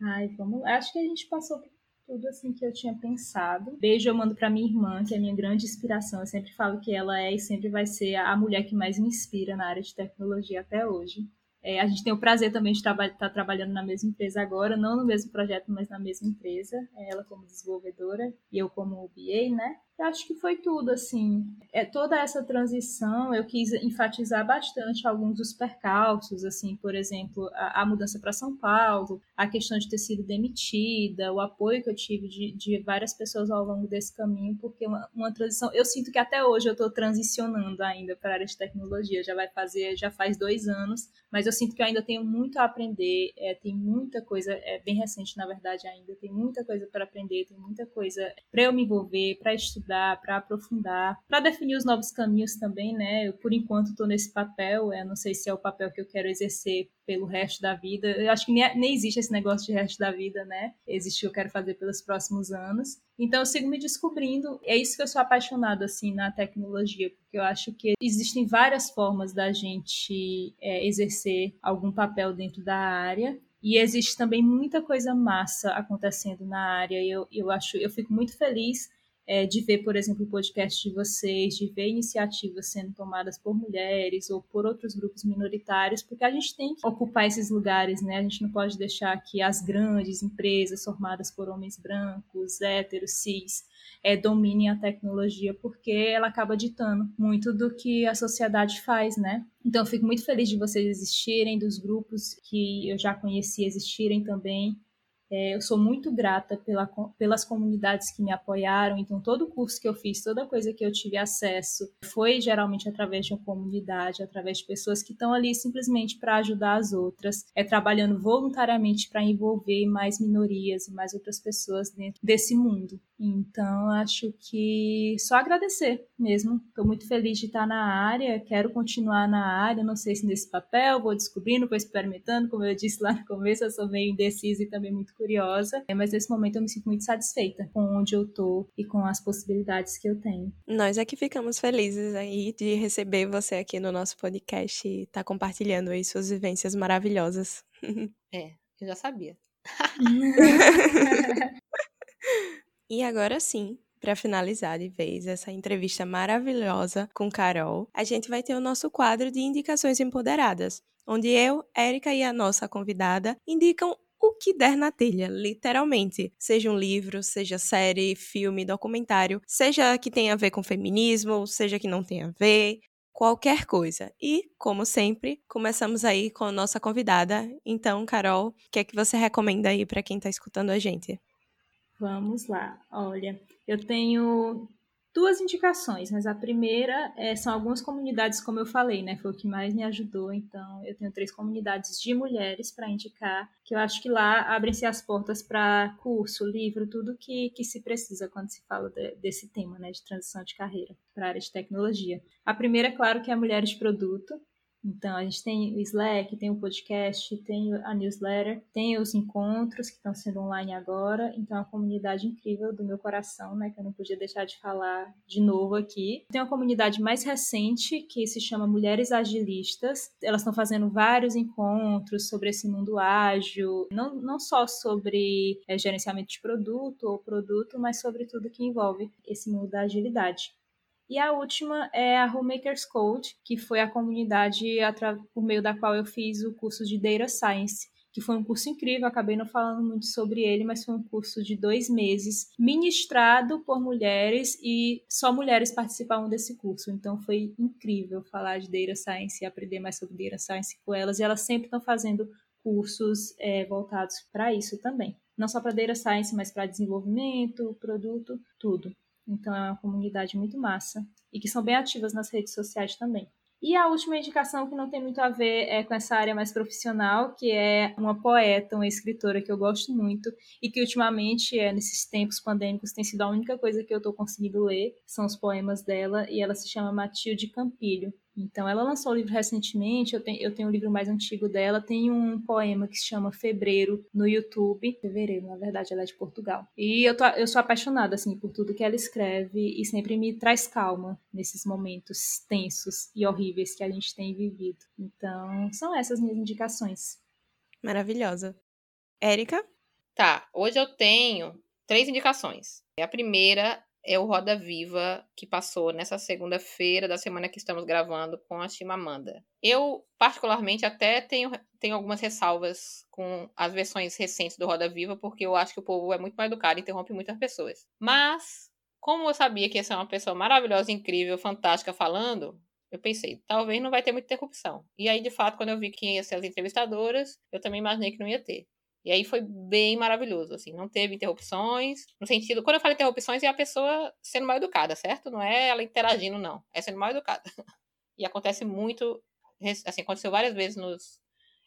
Ai, vamos. Acho que a gente passou por tudo assim que eu tinha pensado. Beijo eu mando para minha irmã, que é a minha grande inspiração. Eu sempre falo que ela é e sempre vai ser a mulher que mais me inspira na área de tecnologia até hoje. É, a gente tem o prazer também de estar tá trabalhando na mesma empresa agora, não no mesmo projeto, mas na mesma empresa. Ela como desenvolvedora e eu como BA, né? Eu acho que foi tudo, assim. É, toda essa transição eu quis enfatizar bastante alguns dos percalços, assim, por exemplo, a, a mudança para São Paulo, a questão de ter sido demitida, o apoio que eu tive de, de várias pessoas ao longo desse caminho, porque uma, uma transição. Eu sinto que até hoje eu estou transicionando ainda para a área de tecnologia, já vai fazer, já faz dois anos, mas eu sinto que eu ainda tenho muito a aprender, é, tem muita coisa, é bem recente na verdade ainda, tem muita coisa para aprender, tem muita coisa para eu me envolver, para estudar estudar, para aprofundar, para definir os novos caminhos também, né? Eu, por enquanto, estou nesse papel, eu não sei se é o papel que eu quero exercer pelo resto da vida. Eu acho que nem, nem existe esse negócio de resto da vida, né? Existe o que eu quero fazer pelos próximos anos. Então eu sigo me descobrindo. É isso que eu sou apaixonado assim na tecnologia, porque eu acho que existem várias formas da gente é, exercer algum papel dentro da área. E existe também muita coisa massa acontecendo na área. Eu, eu acho, eu fico muito feliz é, de ver, por exemplo, o podcast de vocês, de ver iniciativas sendo tomadas por mulheres ou por outros grupos minoritários, porque a gente tem que ocupar esses lugares, né? A gente não pode deixar que as grandes empresas formadas por homens brancos, héteros, cis, é, dominem a tecnologia, porque ela acaba ditando muito do que a sociedade faz, né? Então, eu fico muito feliz de vocês existirem, dos grupos que eu já conheci existirem também. É, eu sou muito grata pela, pelas comunidades que me apoiaram, então todo o curso que eu fiz, toda coisa que eu tive acesso, foi geralmente através de uma comunidade, através de pessoas que estão ali simplesmente para ajudar as outras, é trabalhando voluntariamente para envolver mais minorias e mais outras pessoas dentro desse mundo. Então, acho que só agradecer mesmo. Estou muito feliz de estar na área, quero continuar na área, não sei se nesse papel, vou descobrindo, vou experimentando, como eu disse lá no começo, eu sou meio indecisa e também muito curiosa, é, mas nesse momento eu me sinto muito satisfeita com onde eu tô e com as possibilidades que eu tenho. Nós é que ficamos felizes aí de receber você aqui no nosso podcast e estar tá compartilhando aí suas vivências maravilhosas. É, eu já sabia. E agora sim, para finalizar de vez essa entrevista maravilhosa com Carol, a gente vai ter o nosso quadro de indicações empoderadas, onde eu, Érica e a nossa convidada indicam o que der na telha, literalmente. Seja um livro, seja série, filme, documentário, seja que tenha a ver com feminismo, seja que não tenha a ver, qualquer coisa. E, como sempre, começamos aí com a nossa convidada. Então, Carol, o que é que você recomenda aí para quem está escutando a gente? Vamos lá. Olha, eu tenho duas indicações, mas a primeira é, são algumas comunidades, como eu falei, né? Foi o que mais me ajudou. Então, eu tenho três comunidades de mulheres para indicar, que eu acho que lá abrem-se as portas para curso, livro, tudo que, que se precisa quando se fala de, desse tema, né? De transição de carreira para a área de tecnologia. A primeira, claro, que é Mulheres de Produto, então, a gente tem o Slack, tem o podcast, tem a newsletter, tem os encontros que estão sendo online agora. Então, é uma comunidade incrível do meu coração, né? Que eu não podia deixar de falar de novo aqui. Tem uma comunidade mais recente que se chama Mulheres Agilistas. Elas estão fazendo vários encontros sobre esse mundo ágil, não, não só sobre é, gerenciamento de produto ou produto, mas sobre tudo que envolve esse mundo da agilidade. E a última é a Homemakers Code, que foi a comunidade por meio da qual eu fiz o curso de Data Science, que foi um curso incrível, acabei não falando muito sobre ele, mas foi um curso de dois meses, ministrado por mulheres e só mulheres participavam desse curso. Então foi incrível falar de Data Science e aprender mais sobre Data Science com elas, e elas sempre estão fazendo cursos é, voltados para isso também. Não só para Data Science, mas para desenvolvimento, produto, tudo. Então é uma comunidade muito massa e que são bem ativas nas redes sociais também. E a última indicação que não tem muito a ver é com essa área mais profissional, que é uma poeta, uma escritora que eu gosto muito e que ultimamente, é, nesses tempos pandêmicos, tem sido a única coisa que eu estou conseguindo ler, são os poemas dela, e ela se chama Matilde Campilho. Então, ela lançou o livro recentemente, eu tenho, eu tenho um livro mais antigo dela, tem um poema que se chama Febreiro no YouTube. Fevereiro, na verdade, ela é de Portugal. E eu, tô, eu sou apaixonada, assim, por tudo que ela escreve e sempre me traz calma nesses momentos tensos e horríveis que a gente tem vivido. Então, são essas minhas indicações. Maravilhosa. Érica? Tá, hoje eu tenho três indicações. A primeira é o Roda Viva que passou nessa segunda-feira da semana que estamos gravando com a Chimamanda. Eu, particularmente, até tenho, tenho algumas ressalvas com as versões recentes do Roda Viva, porque eu acho que o povo é muito mal educado e interrompe muitas pessoas. Mas, como eu sabia que ia ser uma pessoa maravilhosa, incrível, fantástica falando, eu pensei, talvez não vai ter muita interrupção. E aí, de fato, quando eu vi quem ia ser as entrevistadoras, eu também imaginei que não ia ter. E aí foi bem maravilhoso, assim, não teve interrupções, no sentido, quando eu falo interrupções é a pessoa sendo mal educada, certo? Não é ela interagindo, não, é sendo mal educada. E acontece muito, assim, aconteceu várias vezes nos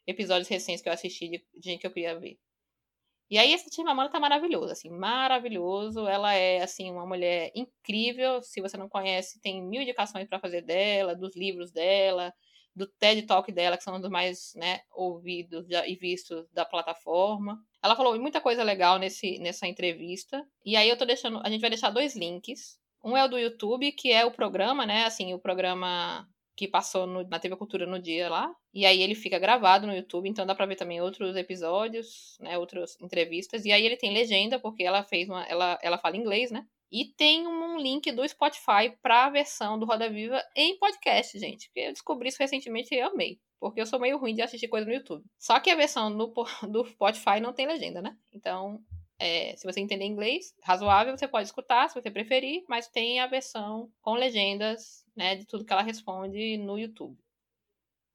episódios recentes que eu assisti de, gente que eu queria ver. E aí esse time Amanda tá maravilhoso, assim, maravilhoso. Ela é, assim, uma mulher incrível. Se você não conhece, tem mil indicações para fazer dela, dos livros dela, do TED Talk dela, que são um dos mais né, ouvidos e vistos da plataforma. Ela falou muita coisa legal nesse, nessa entrevista. E aí eu tô deixando. A gente vai deixar dois links. Um é o do YouTube, que é o programa, né? Assim, o programa que passou no, na TV Cultura no dia lá. E aí ele fica gravado no YouTube, então dá pra ver também outros episódios, né? Outras entrevistas. E aí ele tem legenda, porque ela fez uma. Ela, ela fala inglês, né? E tem um link do Spotify para a versão do Roda Viva em podcast, gente. Porque eu descobri isso recentemente e amei. Porque eu sou meio ruim de assistir coisa no YouTube. Só que a versão do, do Spotify não tem legenda, né? Então, é, se você entender inglês razoável, você pode escutar, se você preferir. Mas tem a versão com legendas, né? De tudo que ela responde no YouTube.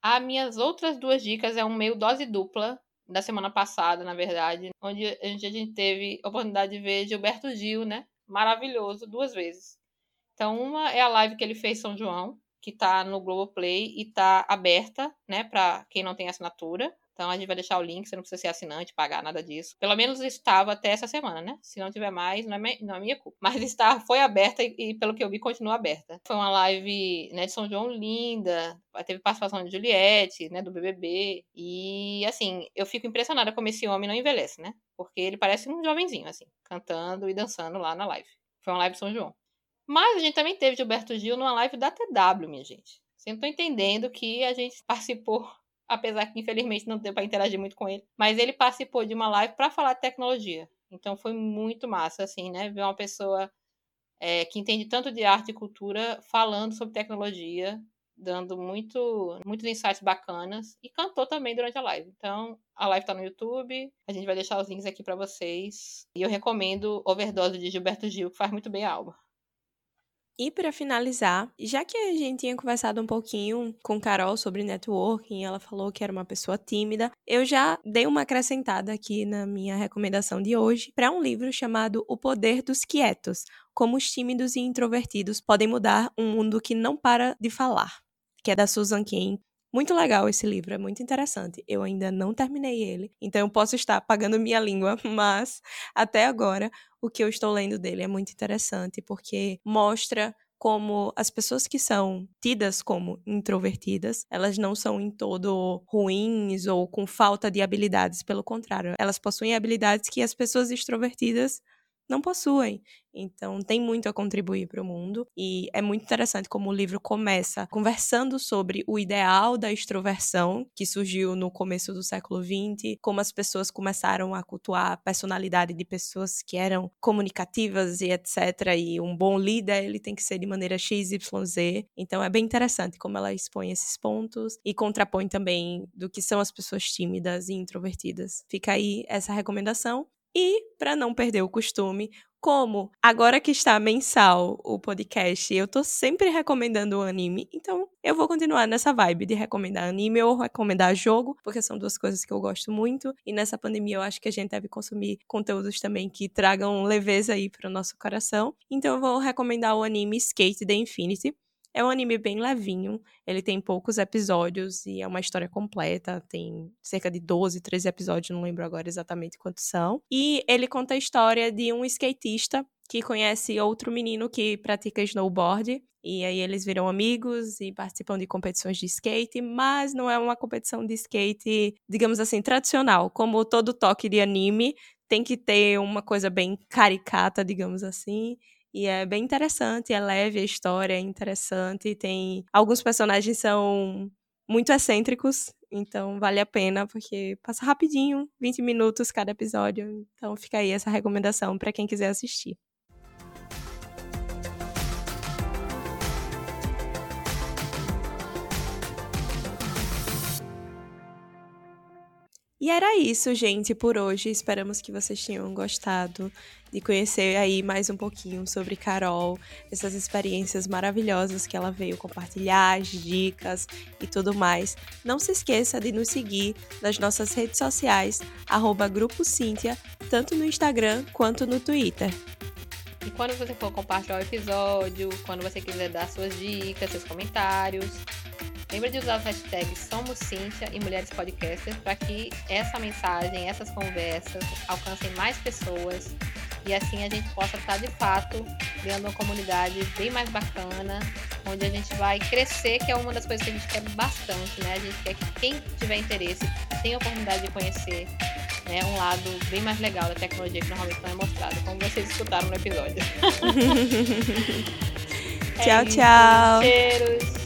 As minhas outras duas dicas é um meio dose dupla da semana passada, na verdade, onde a gente teve a oportunidade de ver Gilberto Gil, né? Maravilhoso duas vezes. Então, uma é a live que ele fez São João, que tá no Globoplay e tá aberta, né, para quem não tem assinatura. Então a gente vai deixar o link, você não precisa ser assinante, pagar nada disso. Pelo menos estava até essa semana, né? Se não tiver mais, não é, não é minha culpa. Mas está, foi aberta e, e, pelo que eu vi, continua aberta. Foi uma live né, de São João linda, teve participação de Juliette, né, do BBB. E, assim, eu fico impressionada como esse homem não envelhece, né? Porque ele parece um jovenzinho, assim, cantando e dançando lá na live. Foi uma live de São João. Mas a gente também teve Gilberto Gil numa live da TW, minha gente. Vocês não estão entendendo que a gente participou apesar que infelizmente não deu para interagir muito com ele. Mas ele participou de uma live para falar de tecnologia. Então foi muito massa, assim, né? Ver uma pessoa é, que entende tanto de arte e cultura falando sobre tecnologia, dando muito, muitos insights bacanas e cantou também durante a live. Então, a live está no YouTube, a gente vai deixar os links aqui para vocês. E eu recomendo Overdose de Gilberto Gil, que faz muito bem a alma. E para finalizar, já que a gente tinha conversado um pouquinho com Carol sobre networking, ela falou que era uma pessoa tímida, eu já dei uma acrescentada aqui na minha recomendação de hoje para um livro chamado O Poder dos Quietos: Como os tímidos e introvertidos podem mudar um mundo que não para de falar, que é da Susan Cain. Muito legal esse livro, é muito interessante. Eu ainda não terminei ele, então eu posso estar pagando minha língua, mas até agora o que eu estou lendo dele é muito interessante porque mostra como as pessoas que são tidas como introvertidas, elas não são em todo ruins ou com falta de habilidades, pelo contrário, elas possuem habilidades que as pessoas extrovertidas não possuem. Então, tem muito a contribuir para o mundo. E é muito interessante como o livro começa conversando sobre o ideal da extroversão, que surgiu no começo do século XX, como as pessoas começaram a cultuar a personalidade de pessoas que eram comunicativas e etc. E um bom líder, ele tem que ser de maneira XYZ. Então, é bem interessante como ela expõe esses pontos e contrapõe também do que são as pessoas tímidas e introvertidas. Fica aí essa recomendação. E, para não perder o costume, como agora que está mensal o podcast, eu tô sempre recomendando o anime, então eu vou continuar nessa vibe de recomendar anime ou recomendar jogo, porque são duas coisas que eu gosto muito. E nessa pandemia eu acho que a gente deve consumir conteúdos também que tragam leveza aí para o nosso coração. Então eu vou recomendar o anime Skate the Infinity. É um anime bem levinho, ele tem poucos episódios e é uma história completa, tem cerca de 12, 13 episódios, não lembro agora exatamente quantos são. E ele conta a história de um skatista que conhece outro menino que pratica snowboard. E aí eles viram amigos e participam de competições de skate, mas não é uma competição de skate, digamos assim, tradicional. Como todo toque de anime, tem que ter uma coisa bem caricata, digamos assim. E é bem interessante, é leve a história, é interessante. Tem. Alguns personagens são muito excêntricos, então vale a pena, porque passa rapidinho 20 minutos cada episódio. Então fica aí essa recomendação para quem quiser assistir. E era isso, gente, por hoje. Esperamos que vocês tenham gostado de conhecer aí mais um pouquinho sobre Carol, essas experiências maravilhosas que ela veio compartilhar, as dicas e tudo mais. Não se esqueça de nos seguir nas nossas redes sociais, arroba Grupo Cíntia, tanto no Instagram quanto no Twitter. E quando você for compartilhar o episódio, quando você quiser dar suas dicas, seus comentários, Lembra de usar os hashtags Somos Cíntia e Mulheres Podcasters para que essa mensagem, essas conversas alcancem mais pessoas e assim a gente possa estar de fato criando uma comunidade bem mais bacana, onde a gente vai crescer, que é uma das coisas que a gente quer bastante, né? A gente quer que quem tiver interesse tenha a oportunidade de conhecer né, um lado bem mais legal da tecnologia que normalmente não é mostrado, como vocês escutaram no episódio. tchau, é tchau. Cheiros.